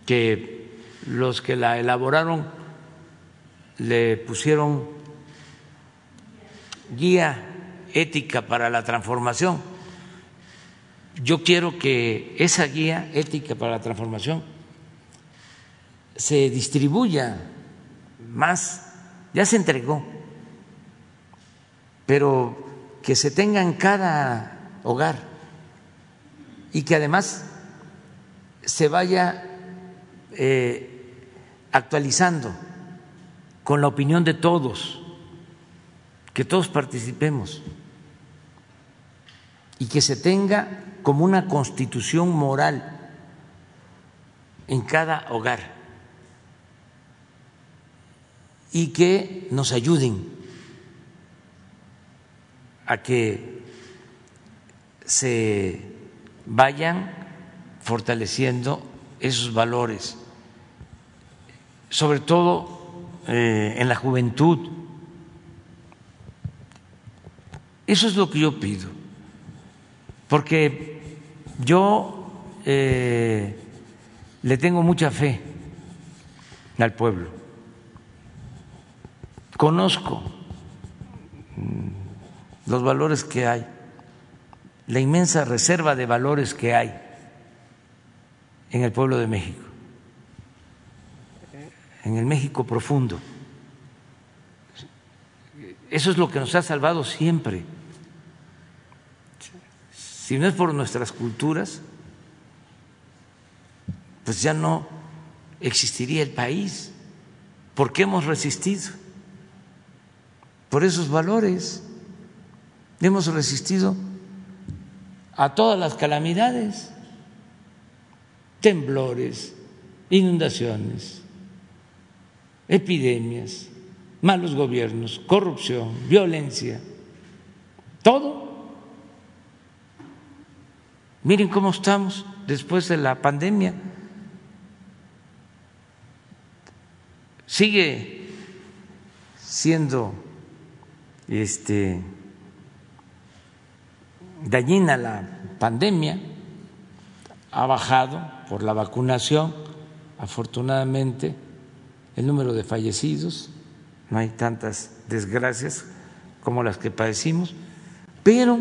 que los que la elaboraron le pusieron guía ética para la transformación. Yo quiero que esa guía ética para la transformación se distribuya más ya se entregó, pero que se tenga en cada hogar y que además se vaya eh, actualizando con la opinión de todos, que todos participemos y que se tenga como una constitución moral en cada hogar y que nos ayuden a que se vayan fortaleciendo esos valores, sobre todo eh, en la juventud. Eso es lo que yo pido, porque yo eh, le tengo mucha fe al pueblo Conozco mm, los valores que hay, la inmensa reserva de valores que hay en el pueblo de México, en el México profundo. Eso es lo que nos ha salvado siempre. Si no es por nuestras culturas, pues ya no existiría el país. ¿Por qué hemos resistido? por esos valores. Hemos resistido a todas las calamidades, temblores, inundaciones, epidemias, malos gobiernos, corrupción, violencia, todo. Miren cómo estamos después de la pandemia. Sigue siendo este, dañina la pandemia, ha bajado por la vacunación, afortunadamente, el número de fallecidos, no hay tantas desgracias como las que padecimos, pero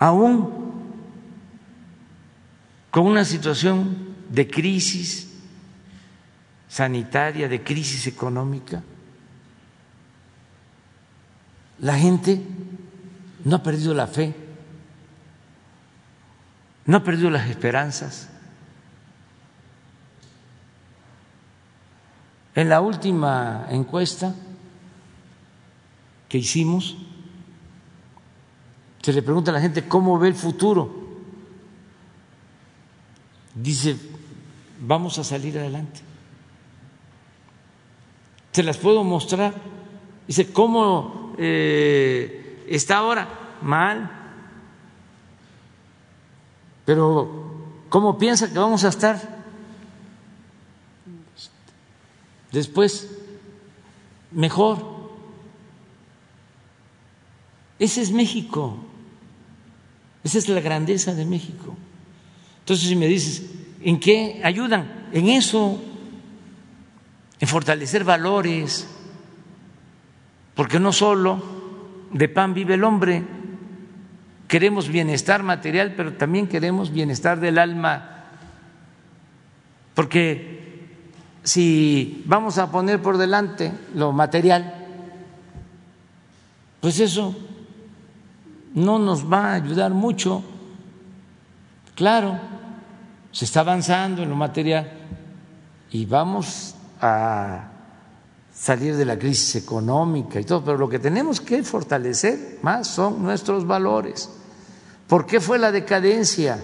aún con una situación de crisis sanitaria, de crisis económica, la gente no ha perdido la fe, no ha perdido las esperanzas. En la última encuesta que hicimos, se le pregunta a la gente cómo ve el futuro. Dice, vamos a salir adelante. Se las puedo mostrar. Dice, ¿cómo eh, está ahora? Mal. Pero, ¿cómo piensa que vamos a estar? Después, mejor. Ese es México. Esa es la grandeza de México. Entonces, si me dices, ¿en qué ayudan? En eso, en fortalecer valores, porque no solo de pan vive el hombre, queremos bienestar material, pero también queremos bienestar del alma, porque si vamos a poner por delante lo material, pues eso no nos va a ayudar mucho. Claro, se está avanzando en lo material y vamos a salir de la crisis económica y todo, pero lo que tenemos que fortalecer más son nuestros valores. ¿Por qué fue la decadencia?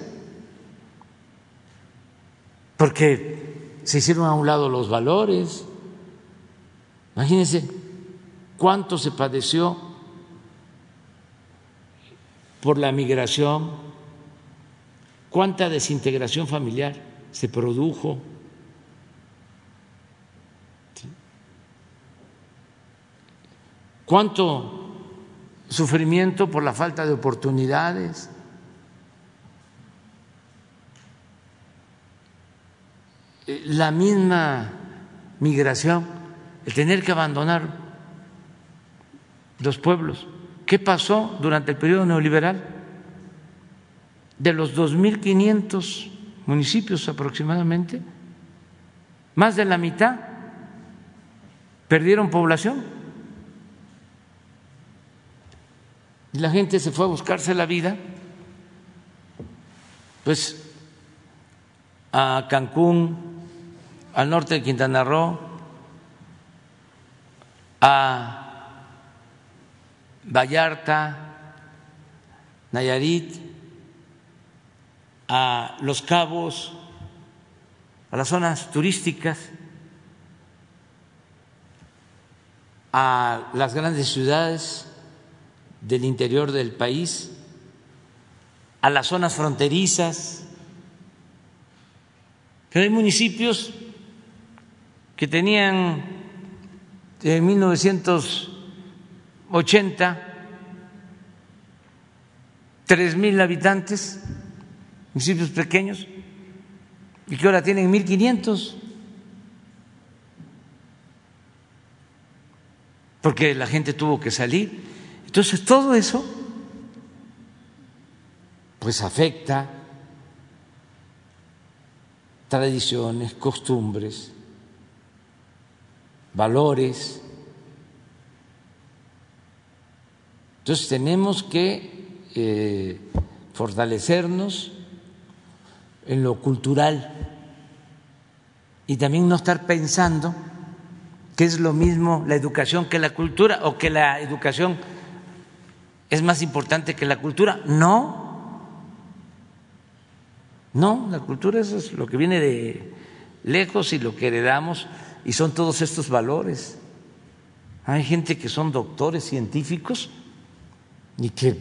Porque se hicieron a un lado los valores. Imagínense cuánto se padeció por la migración, cuánta desintegración familiar se produjo. cuánto sufrimiento por la falta de oportunidades. La misma migración, el tener que abandonar los pueblos. ¿Qué pasó durante el periodo neoliberal? De los 2.500 municipios aproximadamente, más de la mitad perdieron población. Y la gente se fue a buscarse la vida, pues a Cancún, al norte de Quintana Roo, a Vallarta, Nayarit, a Los Cabos, a las zonas turísticas, a las grandes ciudades del interior del país, a las zonas fronterizas. Pero hay municipios que tenían en 1900 80, tres mil habitantes, municipios pequeños, y que ahora tienen 1.500, porque la gente tuvo que salir. Entonces, todo eso, pues afecta tradiciones, costumbres, valores, Entonces tenemos que eh, fortalecernos en lo cultural y también no estar pensando que es lo mismo la educación que la cultura o que la educación es más importante que la cultura. No, no, la cultura es lo que viene de lejos y lo que heredamos y son todos estos valores. Hay gente que son doctores científicos y que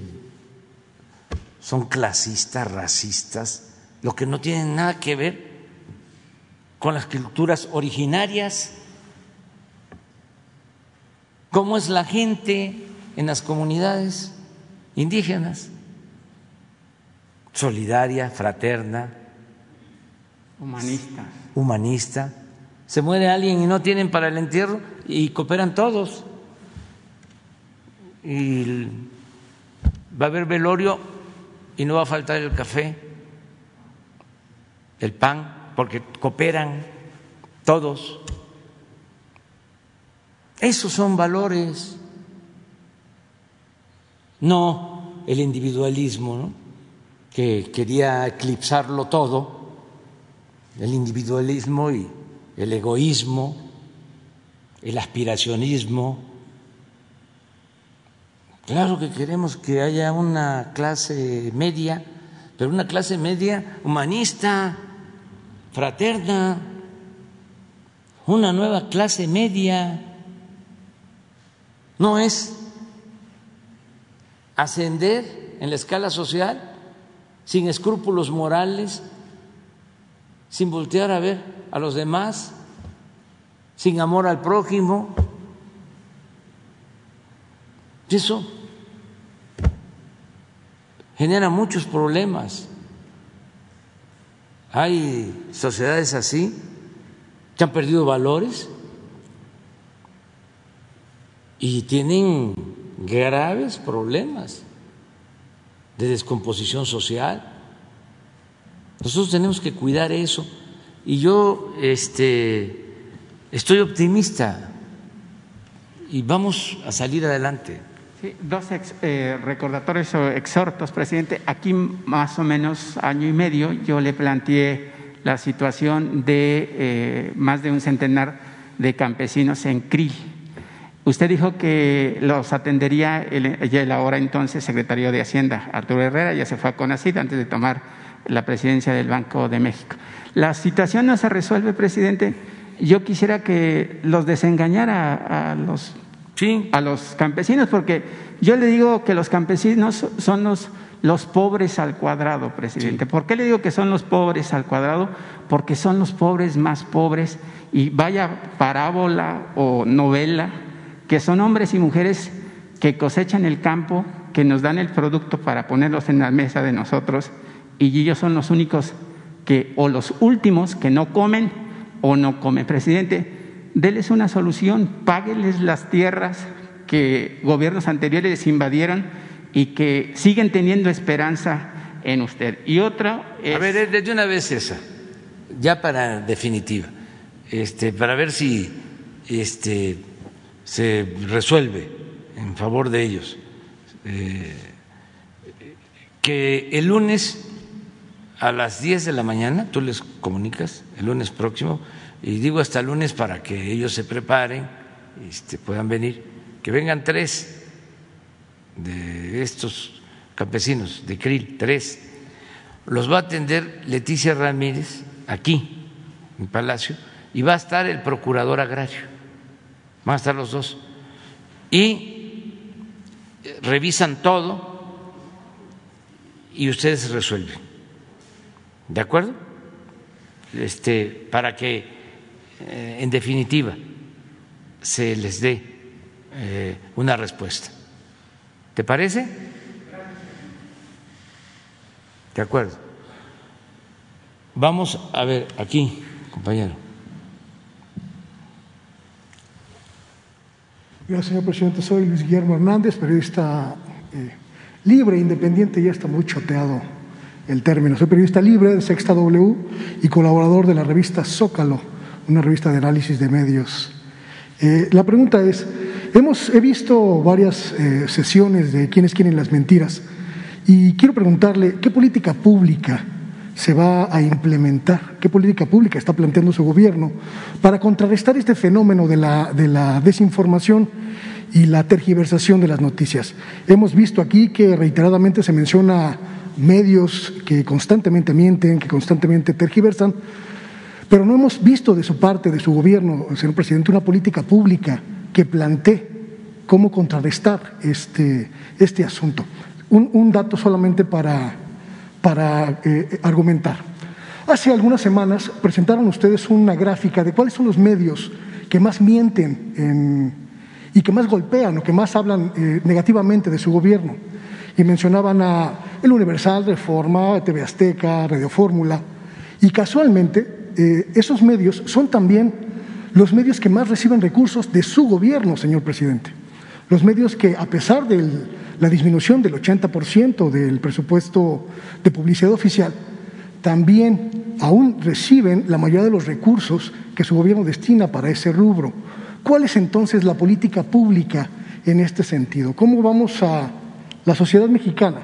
son clasistas, racistas, lo que no tienen nada que ver con las culturas originarias, cómo es la gente en las comunidades indígenas, solidaria, fraterna, humanista. Humanista. Se muere alguien y no tienen para el entierro y cooperan todos. Y va a haber velorio y no va a faltar el café. El PAN, porque cooperan todos. Esos son valores, no el individualismo, que quería eclipsarlo todo, el individualismo y el egoísmo, el aspiracionismo. Claro que queremos que haya una clase media, pero una clase media humanista, fraterna, una nueva clase media. No es ascender en la escala social sin escrúpulos morales, sin voltear a ver a los demás, sin amor al prójimo. Eso genera muchos problemas. Hay sociedades así que han perdido valores y tienen graves problemas de descomposición social. Nosotros tenemos que cuidar eso y yo este, estoy optimista y vamos a salir adelante. Dos eh, recordatorios o exhortos, presidente. Aquí más o menos año y medio yo le planteé la situación de eh, más de un centenar de campesinos en CRIL. Usted dijo que los atendería el, el ahora entonces secretario de Hacienda, Arturo Herrera, ya se fue a CONACID antes de tomar la presidencia del Banco de México. La situación no se resuelve, presidente. Yo quisiera que los desengañara a los, a los campesinos, porque yo le digo que los campesinos son los, los pobres al cuadrado, presidente. ¿Por qué le digo que son los pobres al cuadrado? Porque son los pobres más pobres y vaya parábola o novela, que son hombres y mujeres que cosechan el campo, que nos dan el producto para ponerlos en la mesa de nosotros y ellos son los únicos que, o los últimos que no comen o no comen. Presidente, déles una solución, págueles las tierras que gobiernos anteriores invadieron y que siguen teniendo esperanza en usted. Y otra es... A ver, desde una vez esa, ya para definitiva, este, para ver si este, se resuelve en favor de ellos. Eh, que el lunes a las 10 de la mañana, tú les comunicas el lunes próximo, y digo hasta el lunes para que ellos se preparen, este, puedan venir, que vengan tres de estos campesinos de Krill, tres. Los va a atender Leticia Ramírez aquí, en Palacio, y va a estar el procurador agrario, van a estar los dos. Y revisan todo y ustedes resuelven. ¿De acuerdo? Este, para que, eh, en definitiva, se les dé eh, una respuesta. ¿Te parece? De acuerdo. Vamos a ver aquí, compañero. Gracias, señor presidente. Soy Luis Guillermo Hernández, periodista eh, libre, independiente, ya está muy choteado el término. Soy periodista libre de Sexta W y colaborador de la revista Zócalo, una revista de análisis de medios. Eh, la pregunta es, hemos, he visto varias eh, sesiones de quienes quieren las mentiras y quiero preguntarle qué política pública se va a implementar, qué política pública está planteando su gobierno para contrarrestar este fenómeno de la, de la desinformación y la tergiversación de las noticias. Hemos visto aquí que reiteradamente se menciona medios que constantemente mienten, que constantemente tergiversan, pero no hemos visto de su parte, de su gobierno, señor presidente, una política pública que plantee cómo contrarrestar este, este asunto. Un, dato solamente para, para eh, argumentar. Hace algunas semanas presentaron ustedes una gráfica de cuáles son los medios que más mienten y que más golpean o que más hablan eh, negativamente de su gobierno y mencionaban a El Universal, Reforma, TV Azteca, Radio Fórmula, y casualmente eh, esos medios son también los medios que más reciben recursos de su gobierno, señor presidente. Los medios que, a pesar de la disminución del 80% del presupuesto de publicidad oficial, también aún reciben la mayoría de los recursos que su gobierno destina para ese rubro. ¿Cuál es entonces la política pública en este sentido? ¿Cómo vamos a, la sociedad mexicana,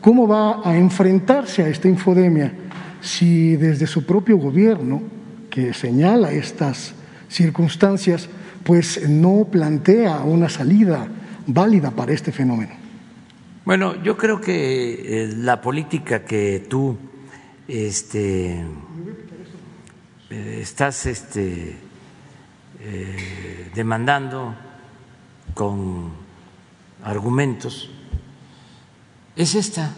cómo va a enfrentarse a esta infodemia si desde su propio gobierno, que señala estas circunstancias, pues no plantea una salida válida para este fenómeno? Bueno, yo creo que eh, la política que tú este, eh, estás este, eh, demandando con argumentos es esta.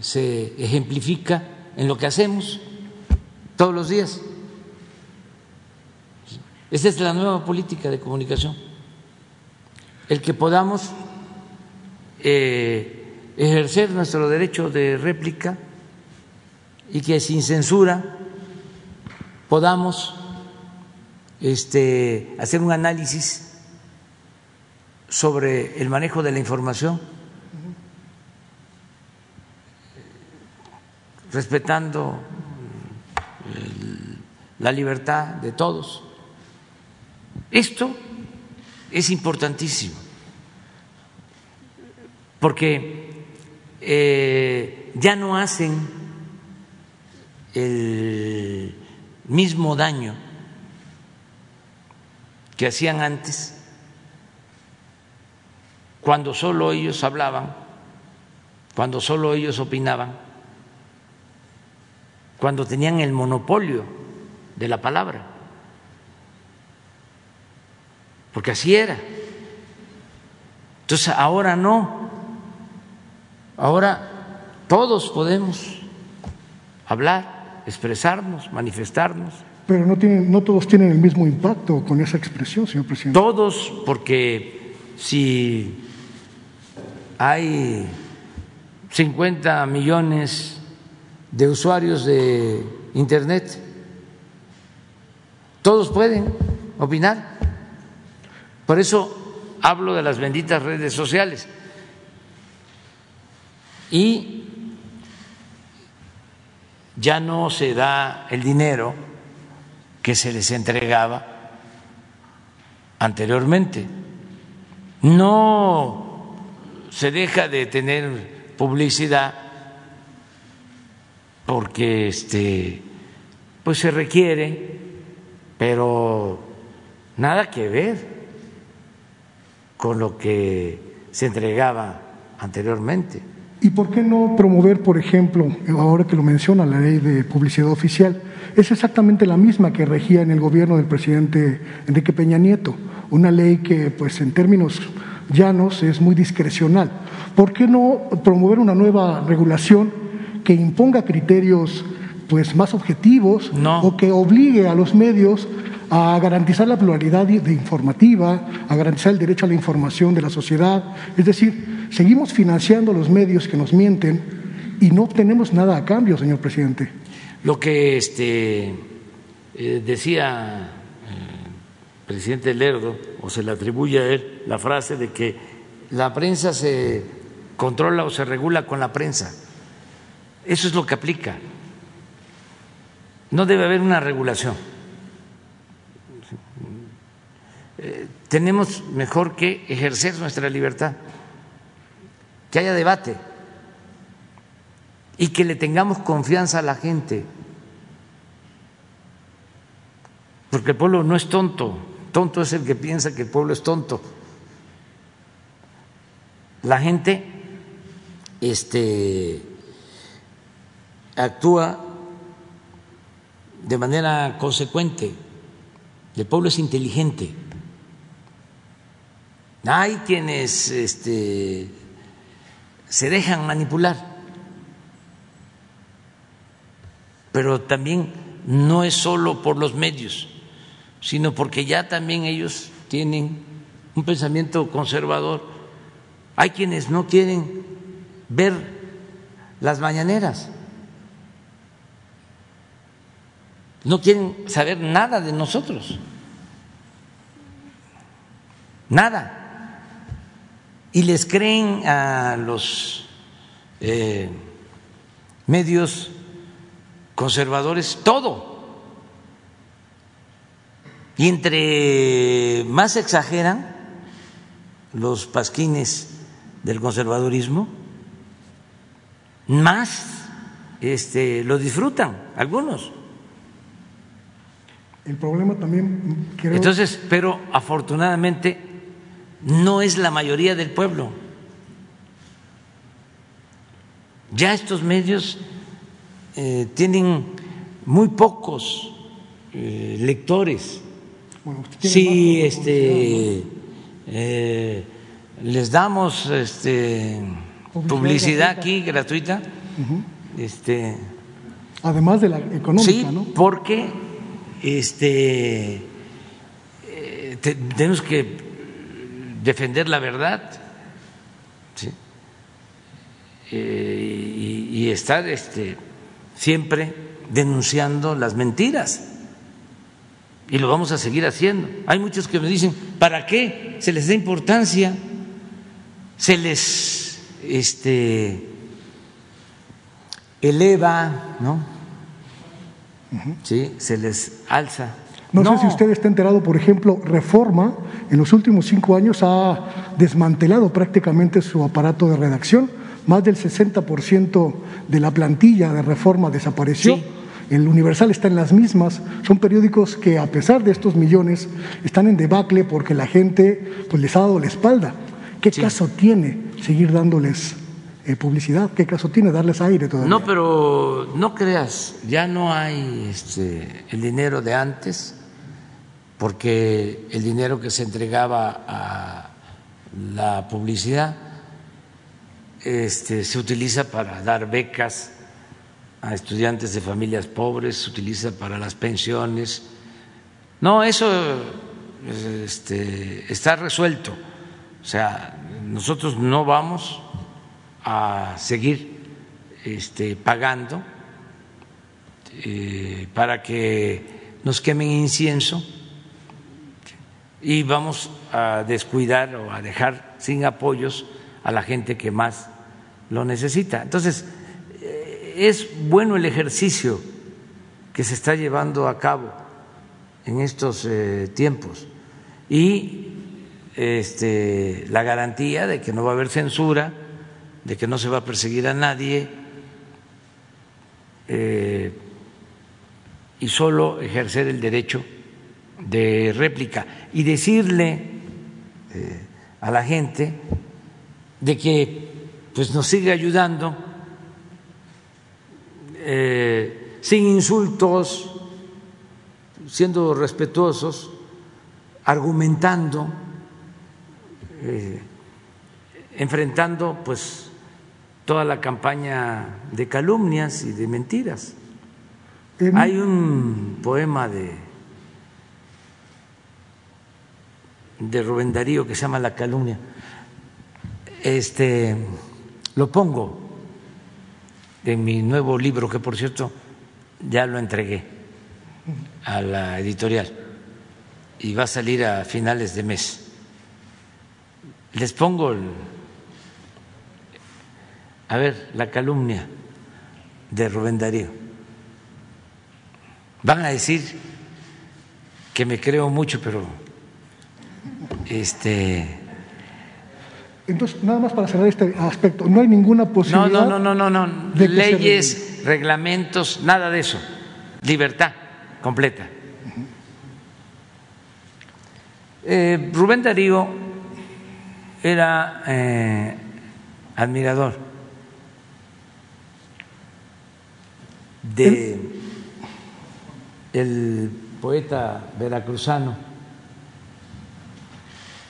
Se ejemplifica en lo que hacemos todos los días. Esta es la nueva política de comunicación. El que podamos eh, ejercer nuestro derecho de réplica y que sin censura podamos este, hacer un análisis sobre el manejo de la información, respetando la libertad de todos. Esto es importantísimo, porque eh, ya no hacen el mismo daño que hacían antes, cuando solo ellos hablaban, cuando solo ellos opinaban, cuando tenían el monopolio de la palabra porque así era. Entonces ahora no, ahora todos podemos hablar, expresarnos, manifestarnos. Pero no, tienen, no todos tienen el mismo impacto con esa expresión, señor presidente. Todos, porque si hay 50 millones de usuarios de Internet, todos pueden opinar. Por eso hablo de las benditas redes sociales. Y ya no se da el dinero que se les entregaba anteriormente. No se deja de tener publicidad porque este pues se requiere, pero nada que ver con lo que se entregaba anteriormente. ¿Y por qué no promover, por ejemplo, ahora que lo menciona la ley de publicidad oficial? Es exactamente la misma que regía en el gobierno del presidente Enrique Peña Nieto, una ley que, pues, en términos llanos es muy discrecional. ¿Por qué no promover una nueva regulación que imponga criterios pues más objetivos o que obligue a los medios a garantizar la pluralidad de informativa, a garantizar el derecho a la información de la sociedad. Es decir, seguimos financiando los medios que nos mienten y no obtenemos nada a cambio, señor presidente. Lo que este, eh, decía el presidente Lerdo, o se le atribuye a él la frase de que la prensa se controla o se regula con la prensa. Eso es lo que aplica. No debe haber una regulación Eh, tenemos mejor que ejercer nuestra libertad, que haya debate y que le tengamos confianza a la gente, porque el pueblo no es tonto, tonto es el que piensa que el pueblo es tonto. La gente este, actúa de manera consecuente, el pueblo es inteligente. Hay quienes este, se dejan manipular, pero también no es solo por los medios, sino porque ya también ellos tienen un pensamiento conservador. Hay quienes no quieren ver las mañaneras, no quieren saber nada de nosotros, nada y les creen a los eh, medios conservadores todo. Y entre más exageran los pasquines del conservadurismo, más este, lo disfrutan algunos. El problema también creo... Entonces, pero afortunadamente no es la mayoría del pueblo. Ya estos medios eh, tienen muy pocos eh, lectores. Bueno, Sí, este, eh, les damos este, Publicidad publicidad gratuita. aquí gratuita. Este, Además de la económica, sí, ¿no? porque este, eh, te- tenemos que defender la verdad. Eh, y, y estar este, siempre denunciando las mentiras. Y lo vamos a seguir haciendo. Hay muchos que me dicen, ¿para qué se les da importancia? Se les este, eleva, ¿no? Sí, se les alza. No, sé si usted está enterado, por ejemplo, Reforma en los últimos cinco años ha desmantelado prácticamente su aparato de redacción. Más del 60% de la plantilla de Reforma desapareció. Sí. El Universal está en las mismas. Son periódicos que, a pesar de estos millones, están en debacle porque la gente pues, les ha dado la espalda. ¿Qué Sí. caso tiene seguir dándoles eh, publicidad? ¿Qué caso tiene darles aire todavía? No, pero no creas, ya no hay este, el dinero de antes, porque el dinero que se entregaba a la publicidad este, se utiliza para dar becas a estudiantes de familias pobres, se utiliza para las pensiones. No, eso este, está resuelto. O sea, nosotros no vamos a seguir este, pagando eh, para que nos quemen incienso y vamos a descuidar o a dejar sin apoyos a la gente que más lo necesita. Entonces, eh, es bueno el ejercicio que se está llevando a cabo en estos eh, tiempos y este, la garantía de que no va a haber censura, de que no se va a perseguir a nadie eh, y solo ejercer el derecho de réplica y decirle eh, a la gente de que pues nos sigue ayudando eh, sin insultos, siendo respetuosos, argumentando, enfrentando pues toda la campaña de calumnias y de mentiras. En- Hay un poema de, de Rubén Darío que se llama La calumnia. Este lo pongo en mi nuevo libro, que por cierto ya lo entregué a la editorial y va a salir a finales de mes. Les pongo el, a ver, la calumnia de Rubén Darío. Van a decir que me creo mucho, pero este Entonces, nada más para cerrar este aspecto, no hay ninguna no, posibilidad. no, no, no, no, no. de que se leyes, reglamentos, nada de eso. Libertad completa. Eh, Rubén Darío era eh, admirador de el poeta veracruzano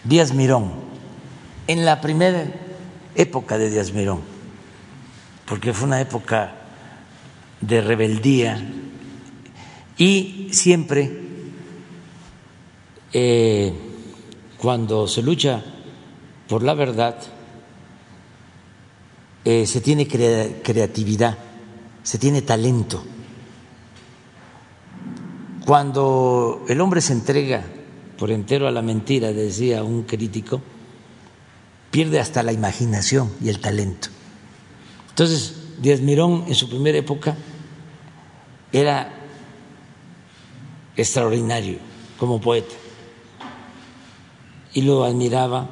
Díaz Mirón, en la primera época de Díaz Mirón, porque fue una época de rebeldía y siempre eh, cuando se lucha por la verdad eh, se tiene crea- creatividad, se tiene talento. Cuando el hombre se entrega por entero a la mentira, decía un crítico, pierde hasta la imaginación y el talento. Entonces, Díaz Mirón en su primera época era extraordinario como poeta y lo admiraba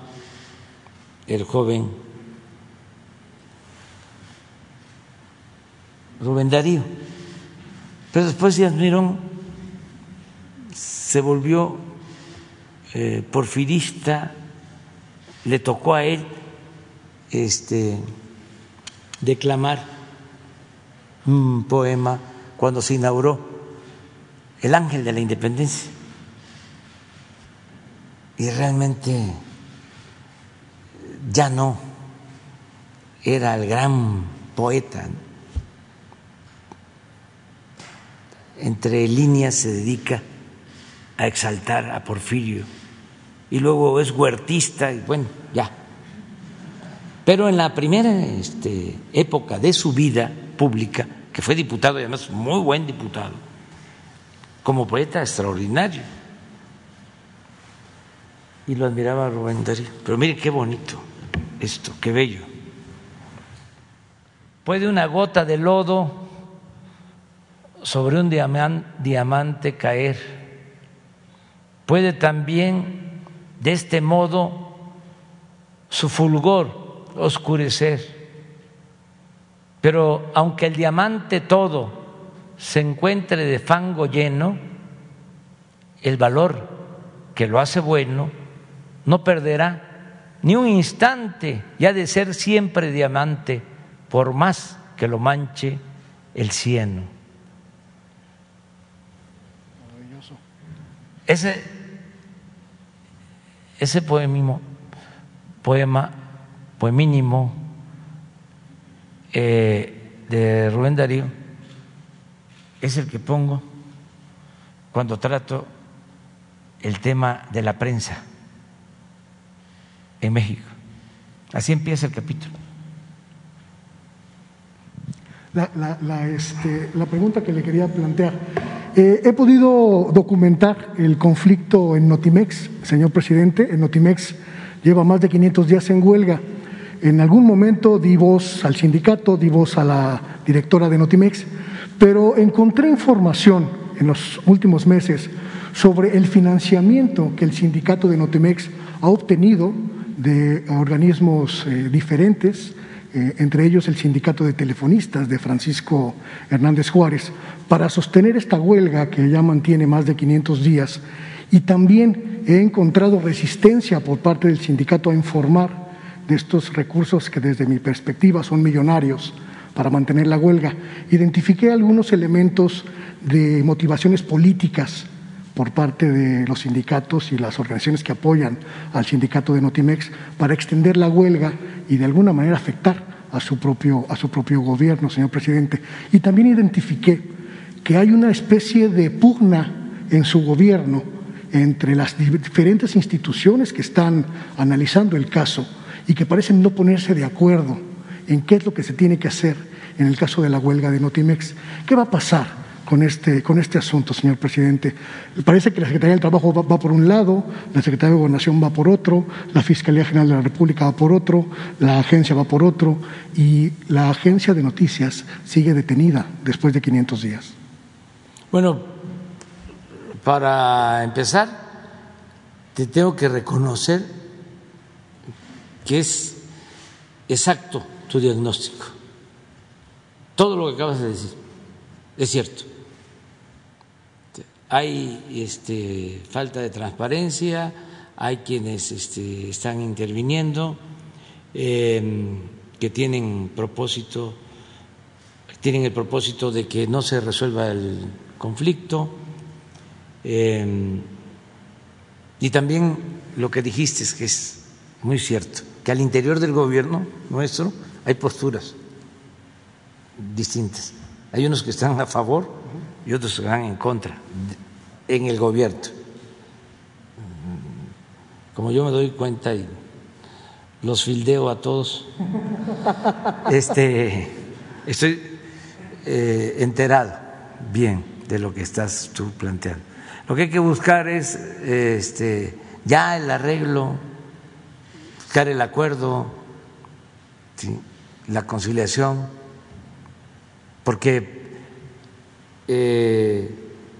el joven Rubén Darío. Pero después Díaz Mirón se volvió eh, porfirista, le tocó a él este, declamar un poema cuando se inauguró el ángel de la independencia. Y realmente ya no era el gran poeta. Entre líneas se dedica a exaltar a Porfirio y luego es huertista y bueno, ya. Pero en la primera este, época de su vida pública, que fue diputado y además muy buen diputado, como poeta extraordinario, y lo admiraba Rubén Darío. Pero miren qué bonito esto, qué bello. Puede una gota de lodo sobre un diamante caer. Puede también de este modo su fulgor oscurecer. Pero aunque el diamante todo se encuentre de fango lleno, el valor que lo hace bueno no perderá ni un instante y ha de ser siempre diamante, por más que lo manche el cieno. Ese, ese poemimo, poema, poemínimo eh, de Rubén Darío es el que pongo cuando trato el tema de la prensa en México. Así empieza el capítulo. La, este, pregunta que le quería plantear. Eh, he podido documentar el conflicto en Notimex, señor presidente. En Notimex lleva más de 500 días en huelga. En algún momento di voz al sindicato, di voz a la directora de Notimex, pero encontré información en los últimos meses sobre el financiamiento que el sindicato de Notimex ha obtenido de organismos eh, diferentes, eh, entre ellos el Sindicato de Telefonistas de Francisco Hernández Juárez, para sostener esta huelga que ya mantiene más de 500 días. Y también he encontrado resistencia por parte del sindicato a informar de estos recursos que desde mi perspectiva son millonarios para mantener la huelga. Identifiqué algunos elementos de motivaciones políticas por parte de los sindicatos y las organizaciones que apoyan al sindicato de Notimex para extender la huelga y de alguna manera afectar a su propio, a su propio gobierno, señor presidente. Y también identifiqué que hay una especie de pugna en su gobierno entre las diferentes instituciones que están analizando el caso y que parecen no ponerse de acuerdo en qué es lo que se tiene que hacer en el caso de la huelga de Notimex. ¿Qué va a pasar? Con este, con este asunto, señor presidente. Parece que la Secretaría del Trabajo va, por un lado, la Secretaría de Gobernación va por otro, la Fiscalía General de la República va por otro, la agencia va por otro y la agencia de noticias sigue detenida después de 500 días. Bueno, para empezar, te tengo que reconocer que es exacto tu diagnóstico. Todo lo que acabas de decir es cierto hay este, falta de transparencia, hay quienes este, están interviniendo, em, que tienen propósito, tienen el propósito de que no se resuelva el conflicto. Em, y también lo que dijiste es que es muy cierto, que al interior del gobierno nuestro hay posturas distintas. Hay unos que están a favor y otros que van en contra en el gobierno. Como yo me doy cuenta y los fildeo a todos, este, estoy eh, enterado bien de lo que estás tú planteando. Lo que hay que buscar es este, ya el arreglo, buscar el acuerdo, la conciliación porque eh,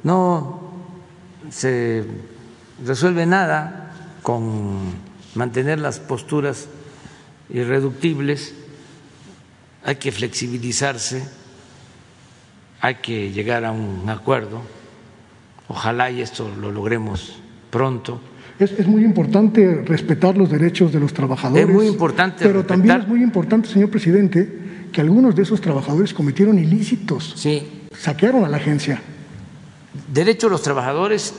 no se resuelve nada con mantener las posturas irreductibles, hay que flexibilizarse, hay que llegar a un acuerdo, ojalá y esto lo logremos pronto. Es, muy importante respetar los derechos de los trabajadores. Es muy importante. Pero también es muy importante, señor presidente, que algunos de esos trabajadores cometieron ilícitos. Sí. Saquearon a la agencia. Derecho de los trabajadores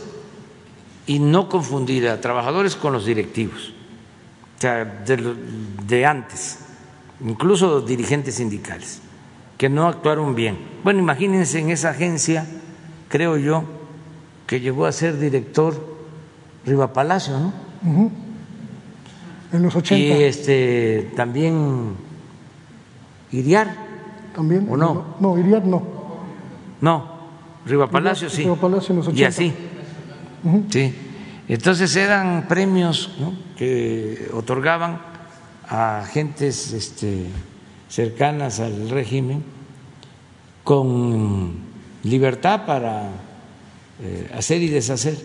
y no confundir a trabajadores con los directivos, o sea, de, de antes, incluso dirigentes sindicales, que no actuaron bien. Bueno, imagínense en esa agencia, creo yo, que llegó a ser director Riva Palacio, ¿no? En los 80. Y este, también Iriar. ¿También? ¿O no? No, Iriar no. No, Riva Palacio sí. Riva Palacio en los 80. Y así. Sí. Entonces eran premios que otorgaban a gentes este, cercanas al régimen con libertad para eh, hacer y deshacer.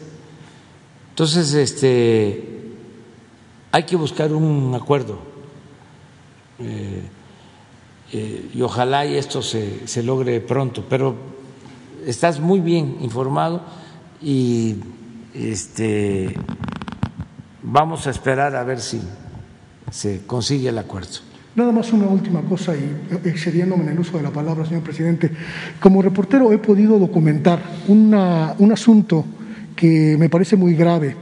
Entonces, este, hay que buscar un acuerdo eh, eh, y ojalá y esto se, se logre pronto. Pero estás muy bien informado y este, vamos a esperar a ver si se consigue el acuerdo. Nada más una última cosa y excediéndome en el uso de la palabra, señor presidente. Como reportero he podido documentar una, un asunto que me parece muy grave.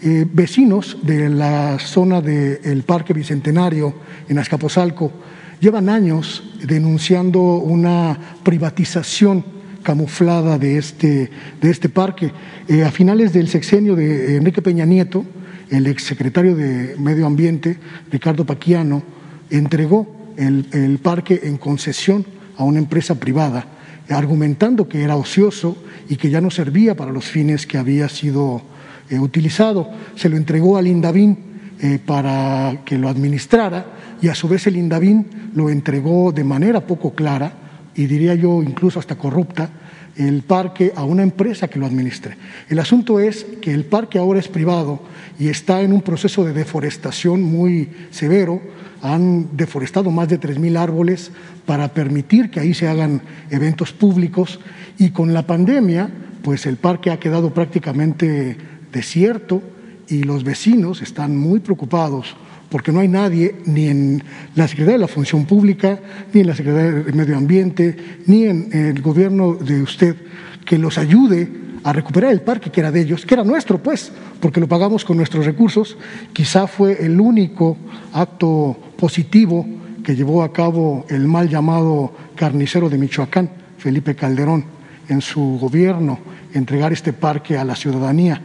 Eh, vecinos de la zona del Parque Bicentenario en Azcapotzalco llevan años denunciando una privatización camuflada de este, de este parque. Eh, a finales del sexenio de Enrique Peña Nieto, el exsecretario de Medio Ambiente, Ricardo Paquiano, entregó el, el parque en concesión a una empresa privada, argumentando que era ocioso y que ya no servía para los fines que había sido eh, utilizado. Se lo entregó al Indavín eh, para que lo administrara y a su vez el Indavín lo entregó de manera poco clara y diría yo incluso hasta corrupta el parque a una empresa que lo administre. El asunto es que el parque ahora es privado y está en un proceso de deforestación muy severo. Han deforestado más de 3.000 árboles para permitir que ahí se hagan eventos públicos y con la pandemia, pues el parque ha quedado prácticamente desierto y los vecinos están muy preocupados porque no hay nadie, ni en la Secretaría de la Función Pública, ni en la Secretaría de Medio Ambiente, ni en el gobierno de usted, que los ayude a recuperar el parque que era de ellos, que era nuestro, pues, porque lo pagamos con nuestros recursos. Quizá fue el único acto positivo que llevó a cabo el mal llamado carnicero de Michoacán, Felipe Calderón, en su gobierno, entregar este parque a la ciudadanía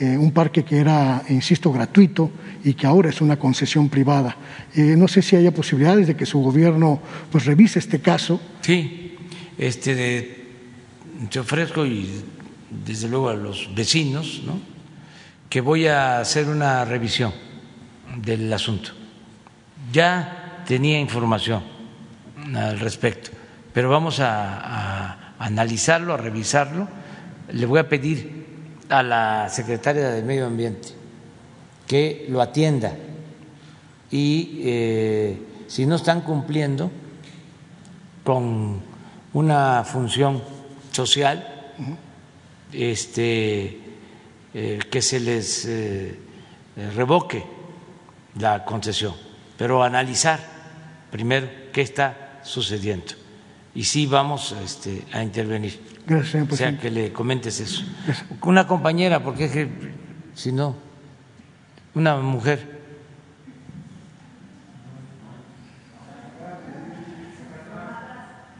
eh, un parque que era, insisto, gratuito y que ahora es una concesión privada. Eh, no sé si haya posibilidades de que su gobierno pues revise este caso. Sí, este, te ofrezco y desde luego a los vecinos, ¿no? que voy a hacer una revisión del asunto. Ya tenía información al respecto, pero vamos a, a analizarlo, a revisarlo. Le voy a pedir a la secretaria de Medio Ambiente que lo atienda. Y eh, si no están cumpliendo con una función social, este, eh, que se les eh, revoque la concesión, pero analizar primero qué está sucediendo. Y sí vamos este, a intervenir. Gracias, señor presidente. O sea, que le comentes eso. Una compañera, porque es que si no, una mujer.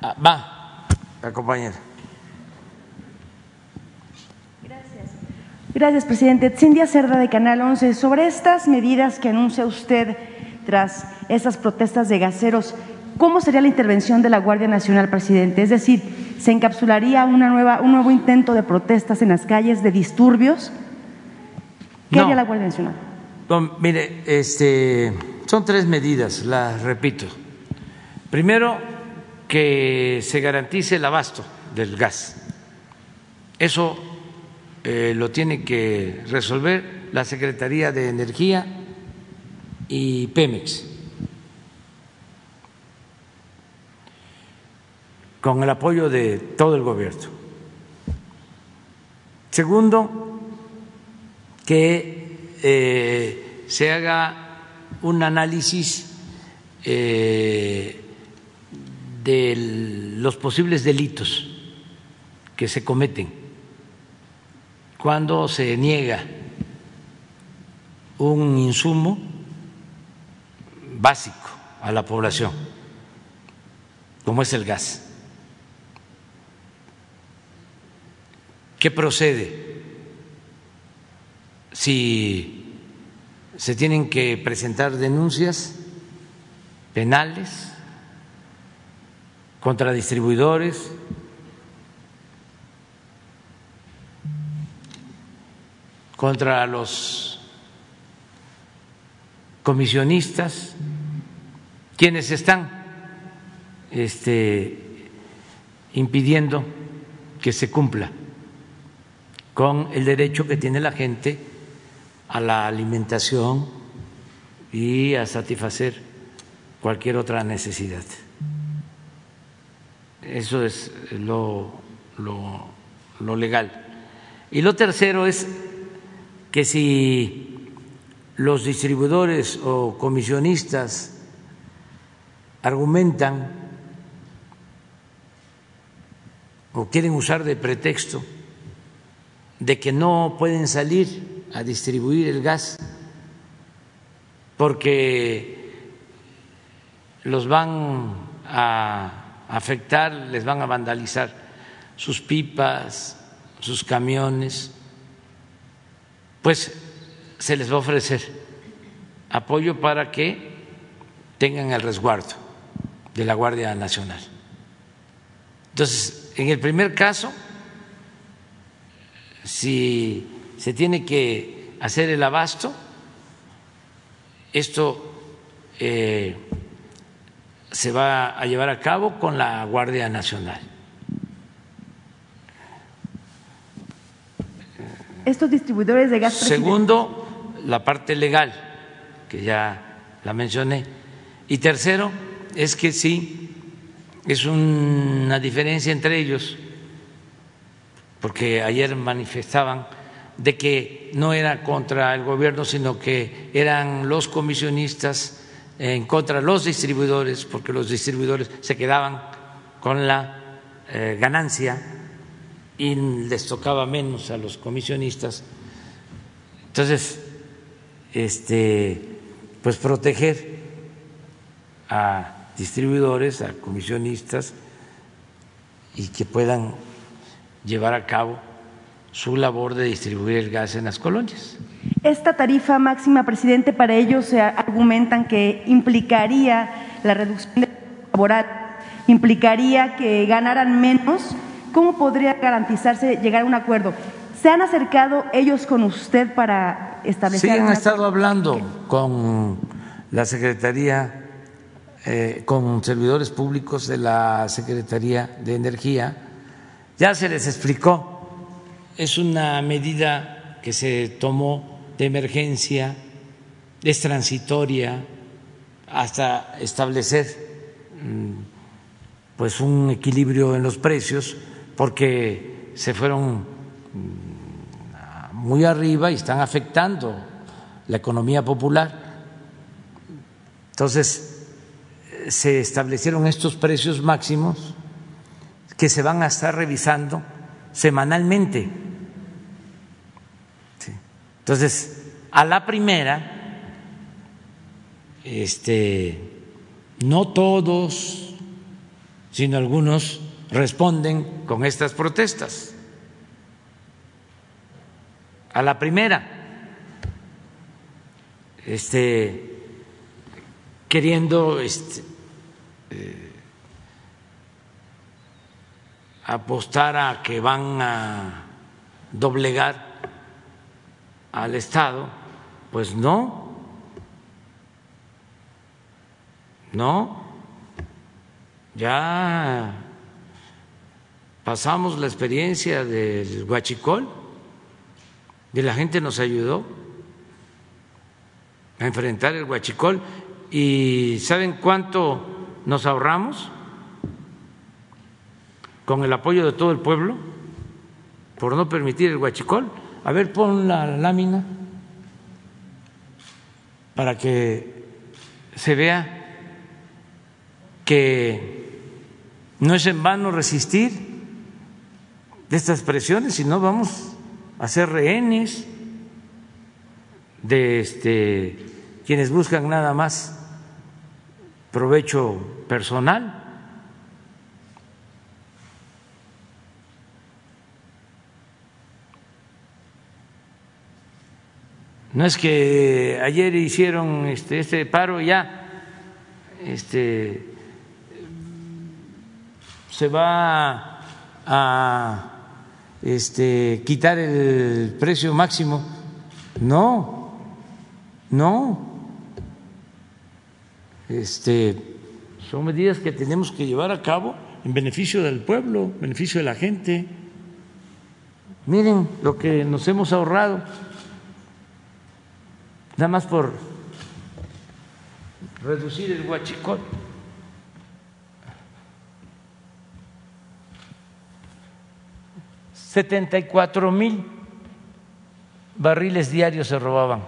Ah, va, la compañera. Gracias. Gracias, presidente. Cindia Cerda de Canal 11. Sobre estas medidas que anuncia usted tras estas protestas de gaseros, ¿cómo sería la intervención de la Guardia Nacional, presidente? Es decir, se encapsularía una nueva, un nuevo intento de protestas en las calles, de disturbios. ¿Qué haría la Guardia Nacional? mire, este, son tres medidas, las repito. Primero, que se garantice el abasto del gas. Eso eh, lo tiene que resolver la Secretaría de Energía y Pemex, con el apoyo de todo el gobierno. Segundo, que eh, se haga un análisis eh, de los posibles delitos que se cometen cuando se niega un insumo básico a la población, como es el gas. ¿Qué procede si se tienen que presentar denuncias penales contra distribuidores, contra los comisionistas, quienes están este, impidiendo que se cumpla con el derecho que tiene la gente a la alimentación y a satisfacer cualquier otra necesidad. Eso es lo, lo, legal. Y lo tercero es que si los distribuidores o comisionistas argumentan o quieren usar de pretexto de que no pueden salir a distribuir el gas porque los van a afectar, les van a vandalizar sus pipas, sus camiones, pues se les va a ofrecer apoyo para que tengan el resguardo de la Guardia Nacional. Entonces, en el primer caso, si se tiene que hacer el abasto, esto eh, se va a llevar a cabo con la Guardia Nacional. Estos distribuidores de gas. Segundo, la parte legal, que ya la mencioné. Y tercero, es que sí, es una diferencia entre ellos, porque ayer manifestaban de que no era contra el gobierno, sino que eran los comisionistas en contra de los distribuidores, porque los distribuidores se quedaban con la eh, ganancia y les tocaba menos a los comisionistas. Entonces, este, pues proteger a distribuidores, a comisionistas y que puedan llevar a cabo su labor de distribuir el gas en las colonias. Esta tarifa máxima, presidente, para ellos se argumentan que implicaría la reducción de laboral, implicaría que ganaran menos. ¿Cómo podría garantizarse llegar a un acuerdo? ¿Se han acercado ellos con usted para establecer? Sí, han estado hablando con la Secretaría, eh, con servidores públicos de la Secretaría de Energía. Ya se les explicó es una medida que se tomó de emergencia, es transitoria hasta establecer mm, pues un equilibrio en los precios porque se fueron mm, muy arriba y están afectando la economía popular. Entonces, se establecieron estos precios máximos que se van a estar revisando semanalmente. Entonces, a la primera, este, no todos, sino algunos responden con estas protestas. A la primera, este, queriendo este, eh, apostar a que van a doblegar al Estado, pues no, no, ya pasamos la experiencia del huachicol y la gente nos ayudó a enfrentar el huachicol. Y ¿saben cuánto nos ahorramos? Con el apoyo de todo el pueblo por no permitir el huachicol. A ver, pon la lámina para que se vea que no es en vano resistir de estas presiones, sino vamos a ser rehenes de este, quienes buscan nada más provecho personal. No es que ayer hicieron este, este paro ya este, se va a este, quitar el precio máximo. No, no. Este, son medidas que tenemos que llevar a cabo en beneficio del pueblo, en beneficio de la gente. Miren lo que nos hemos ahorrado, nada más por reducir el huachicol. 74 mil barriles diarios se robaban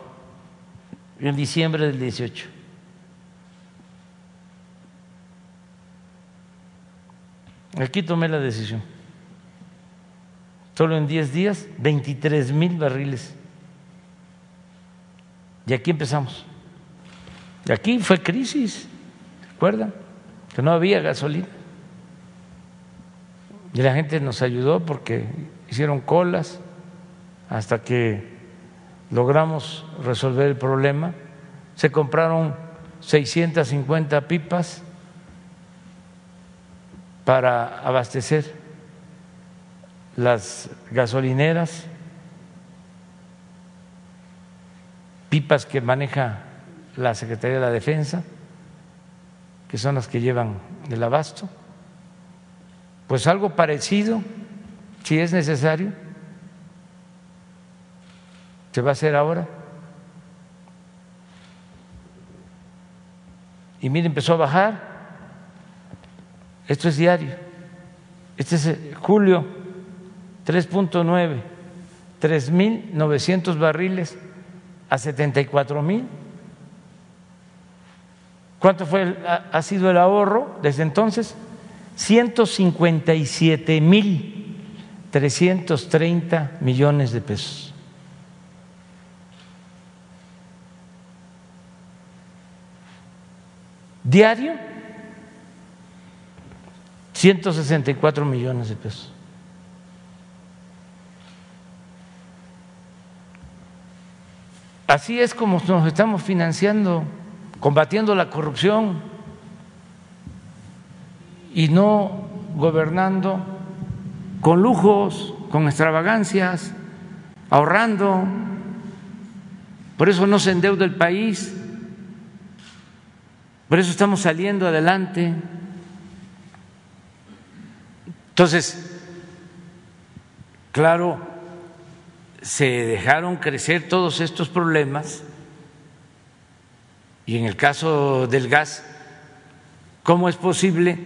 en diciembre del 18. Aquí tomé la decisión. Solo en 10 días, 23 mil barriles. Y aquí empezamos. Y aquí fue crisis, ¿recuerdan? Que no había gasolina. Y la gente nos ayudó porque hicieron colas hasta que logramos resolver el problema. Se compraron 650 pipas para abastecer las gasolineras, pipas que maneja la Secretaría de la Defensa, que son las que llevan el abasto. Pues algo parecido si es necesario, se va a hacer ahora. Y mire, empezó a bajar. Esto es diario. Este es eh, julio 3.9, 3.900 barriles a 74 mil. ¿Cuánto fue ha sido el ahorro desde entonces? 157 mil 330 millones de pesos. Diario, 164 millones de pesos. Así es como nos estamos financiando, combatiendo la corrupción y no gobernando con lujos, con extravagancias, ahorrando. Por eso no se endeuda el país, por eso estamos saliendo adelante. Entonces, claro, se dejaron crecer todos estos problemas y en el caso del gas, ¿cómo es posible?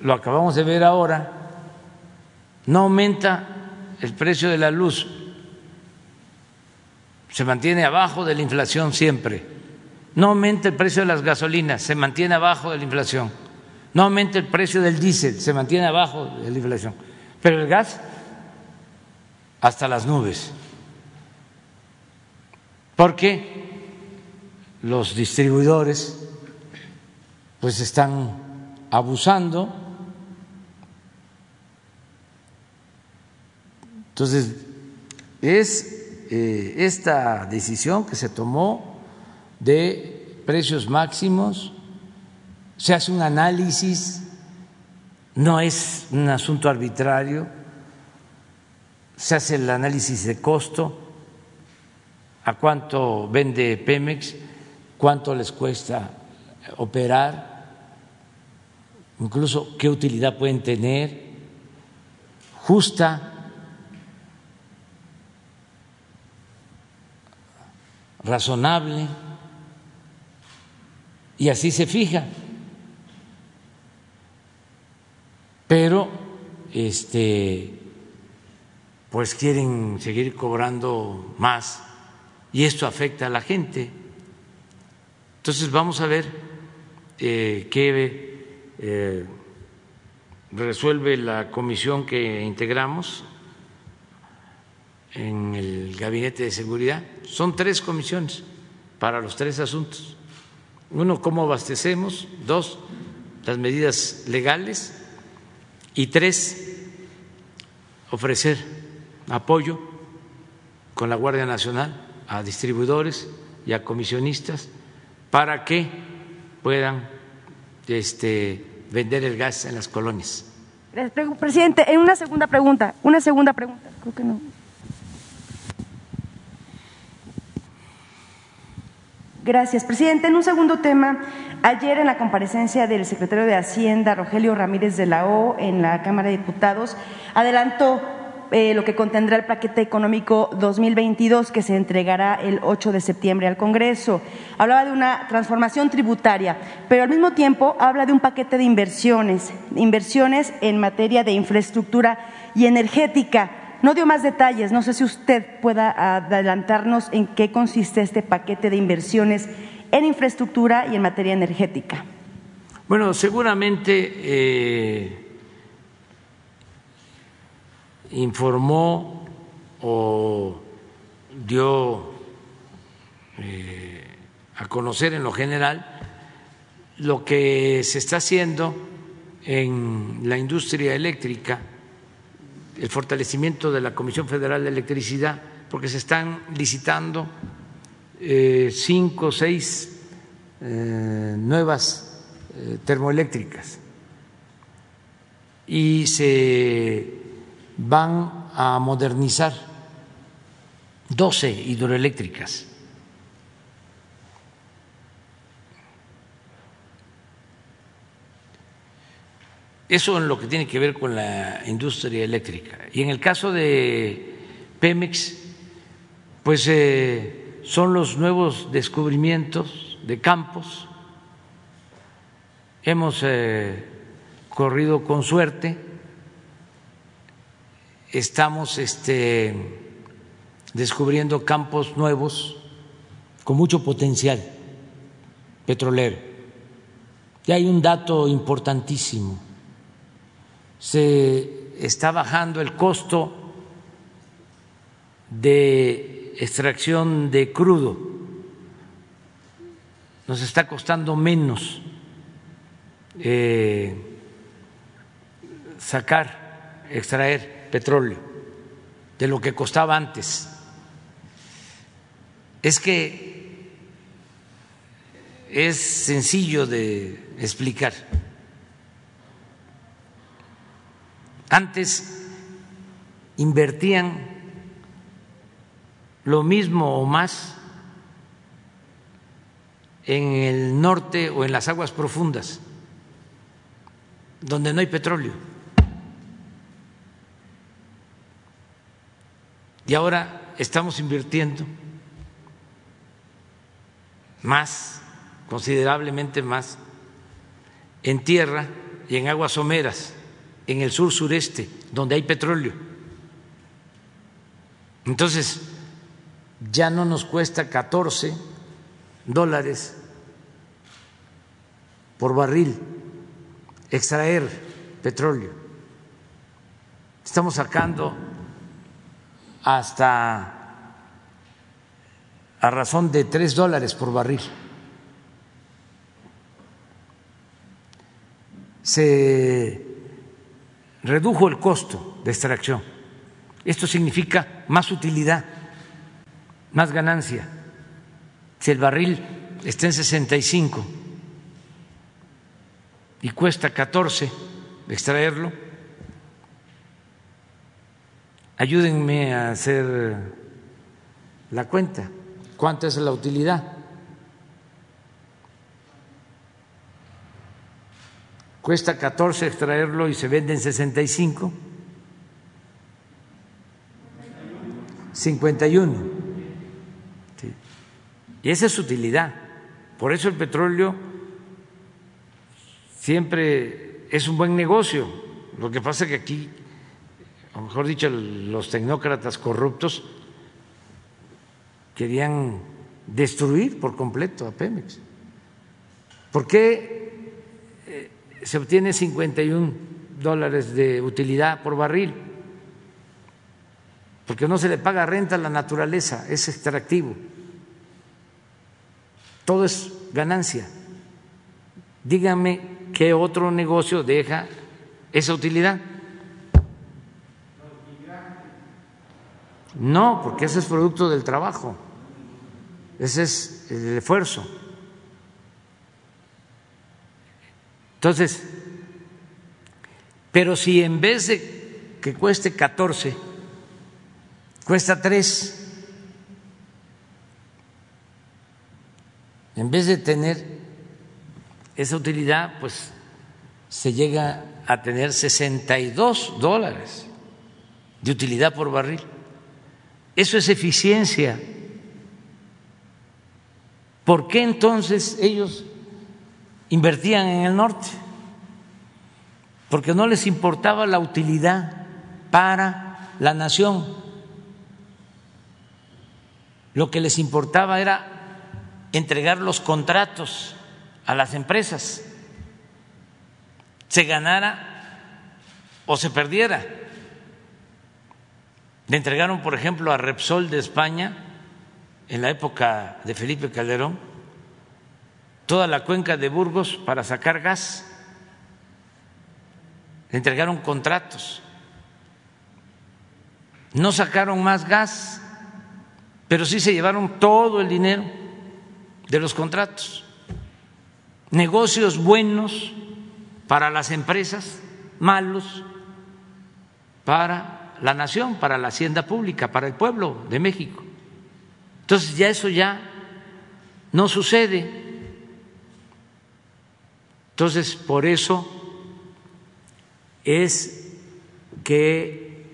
Lo acabamos de ver ahora no aumenta el precio de la luz, se mantiene abajo de la inflación siempre. No aumenta el precio de las gasolinas, se mantiene abajo de la inflación. No aumenta el precio del diésel, se mantiene abajo de la inflación. Pero el gas, hasta las nubes. Porque los distribuidores pues están abusando Entonces, es eh, esta decisión que se tomó de precios máximos, se hace un análisis, no es un asunto arbitrario, se hace el análisis de costo, a cuánto vende Pemex, cuánto les cuesta operar, incluso qué utilidad pueden tener, justa, razonable, y así se fija. Pero este pues quieren seguir cobrando más y esto afecta a la gente. Entonces vamos a ver eh, qué eh, resuelve la comisión que integramos en el Gabinete de Seguridad. Son tres comisiones para los tres asuntos. Uno, cómo abastecemos. Dos, las medidas legales. Y tres, ofrecer apoyo con la Guardia Nacional a distribuidores y a comisionistas para que puedan este, vender el gas en las colonias. Presidente, en una segunda pregunta, una segunda pregunta, creo que no. Gracias, presidente. En un segundo tema, ayer en la comparecencia del secretario de Hacienda, Rogelio Ramírez de la O, en la Cámara de Diputados, adelantó eh, lo que contendrá el paquete económico 2022 que se entregará el 8 de septiembre al Congreso. Hablaba de una transformación tributaria, pero al mismo tiempo habla de un paquete de inversiones, inversiones en materia de infraestructura y energética. No dio más detalles, no sé si usted pueda adelantarnos en qué consiste este paquete de inversiones en infraestructura y en materia energética. Bueno, seguramente eh, informó o dio eh, a conocer en lo general lo que se está haciendo en la industria eléctrica, el fortalecimiento de la Comisión Federal de Electricidad, porque se están licitando eh, cinco o seis eh, nuevas termoeléctricas. Y se van a modernizar 12 hidroeléctricas. Eso en lo que tiene que ver con la industria eléctrica. Y en el caso de Pemex, pues eh, son los nuevos descubrimientos de campos. Hemos eh, corrido con suerte estamos este, descubriendo campos nuevos con mucho potencial petrolero. Y hay un dato importantísimo. Se está bajando el costo de extracción de crudo. Nos está costando menos eh, sacar, extraer petróleo de lo que costaba antes. Es que es sencillo de explicar. Antes invertían lo mismo o más en el norte o en las aguas profundas, donde no hay petróleo. Y ahora estamos invirtiendo más, considerablemente más, en tierra y en aguas someras, en el sur sureste, donde hay petróleo. Entonces, ya no nos cuesta 14 dólares por barril extraer petróleo. Estamos sacando hasta a razón de tres dólares por barril. Se redujo el costo de extracción. Esto significa más utilidad, más ganancia. Si el barril está en 65 y cuesta 14 extraerlo, Ayúdenme a hacer la cuenta. ¿Cuánta es la utilidad? cuesta 14 extraerlo y se vende en 65. 51. Sí. Y esa es su utilidad. Por eso el petróleo siempre es un buen negocio. Lo que pasa es que aquí, o mejor dicho, los tecnócratas corruptos querían destruir por completo a Pemex. ¿Por qué eh, se obtiene 51 dólares de utilidad por barril? Porque no se le paga renta a la naturaleza, es extractivo. Todo es ganancia. Dígame qué otro negocio deja esa utilidad. No, porque ese es producto del trabajo, ese es el esfuerzo. Entonces, pero si en vez de que cueste 14, cuesta 3, en vez de tener esa utilidad, pues se llega a tener 62 dólares de utilidad por barril. Eso es eficiencia. ¿Por qué entonces ellos invertían en el norte, porque no les importaba la utilidad para la nación. Lo que les importaba era entregar los contratos a las empresas, se ganara o se perdiera. Le entregaron, por ejemplo, a Repsol de España, en la época de Felipe Calderón, toda la cuenca de Burgos para sacar gas. Le entregaron contratos. No sacaron más gas, pero sí se llevaron todo el dinero de los contratos. Negocios buenos para las empresas, malos para la nación, para la hacienda pública, para el pueblo de México. Entonces ya eso ya no sucede. Entonces, por eso es que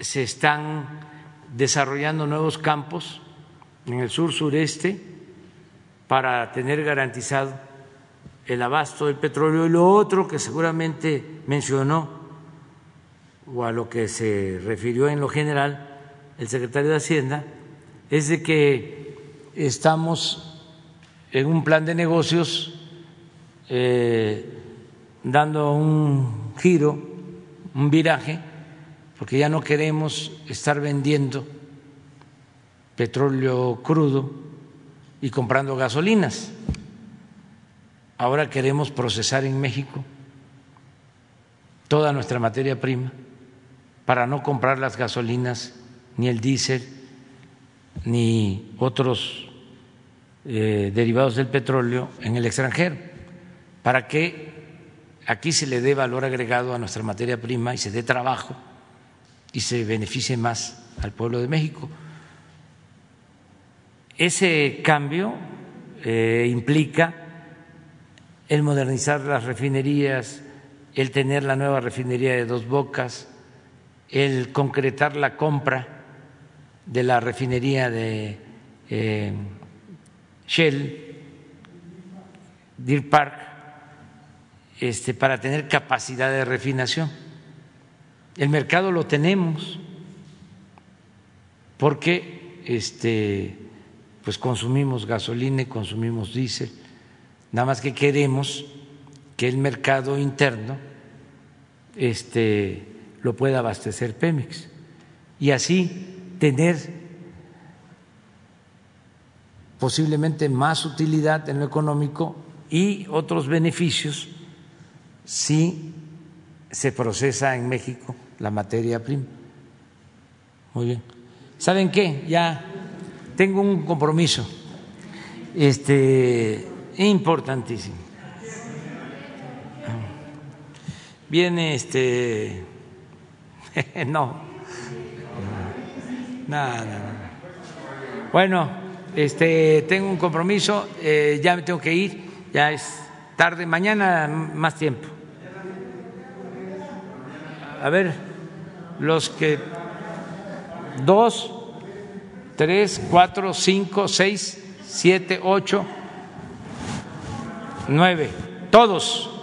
se están desarrollando nuevos campos en el sur sureste para tener garantizado el abasto del petróleo. Y lo otro que seguramente mencionó o a lo que se refirió en lo general el secretario de Hacienda es de que estamos en un plan de negocios eh, dando un giro, un viraje, porque ya no queremos estar vendiendo petróleo crudo y comprando gasolinas. Ahora queremos procesar en México toda nuestra materia prima para no comprar las gasolinas, ni el diésel, ni otros eh, derivados del petróleo en el extranjero para que aquí se le dé valor agregado a nuestra materia prima y se dé trabajo y se beneficie más al pueblo de México. Ese cambio eh, implica el modernizar las refinerías, el tener la nueva refinería de dos bocas, el concretar la compra de la refinería de eh, Shell, Deer Park, este, para tener capacidad de refinación. El mercado lo tenemos porque este, pues consumimos gasolina y consumimos diésel, nada más que queremos que el mercado interno este, lo pueda abastecer Pemex y así tener posiblemente más utilidad en lo económico y otros beneficios si se procesa en México la materia prima. Muy bien. ¿Saben qué? Ya tengo un compromiso este importantísimo. Viene este no. Nada, no. Bueno, este, tengo un compromiso, eh, ya me tengo que ir, ya es tarde, mañana más tiempo. A ver, los que dos, tres, cuatro, cinco, seis, siete, ocho, nueve, todos.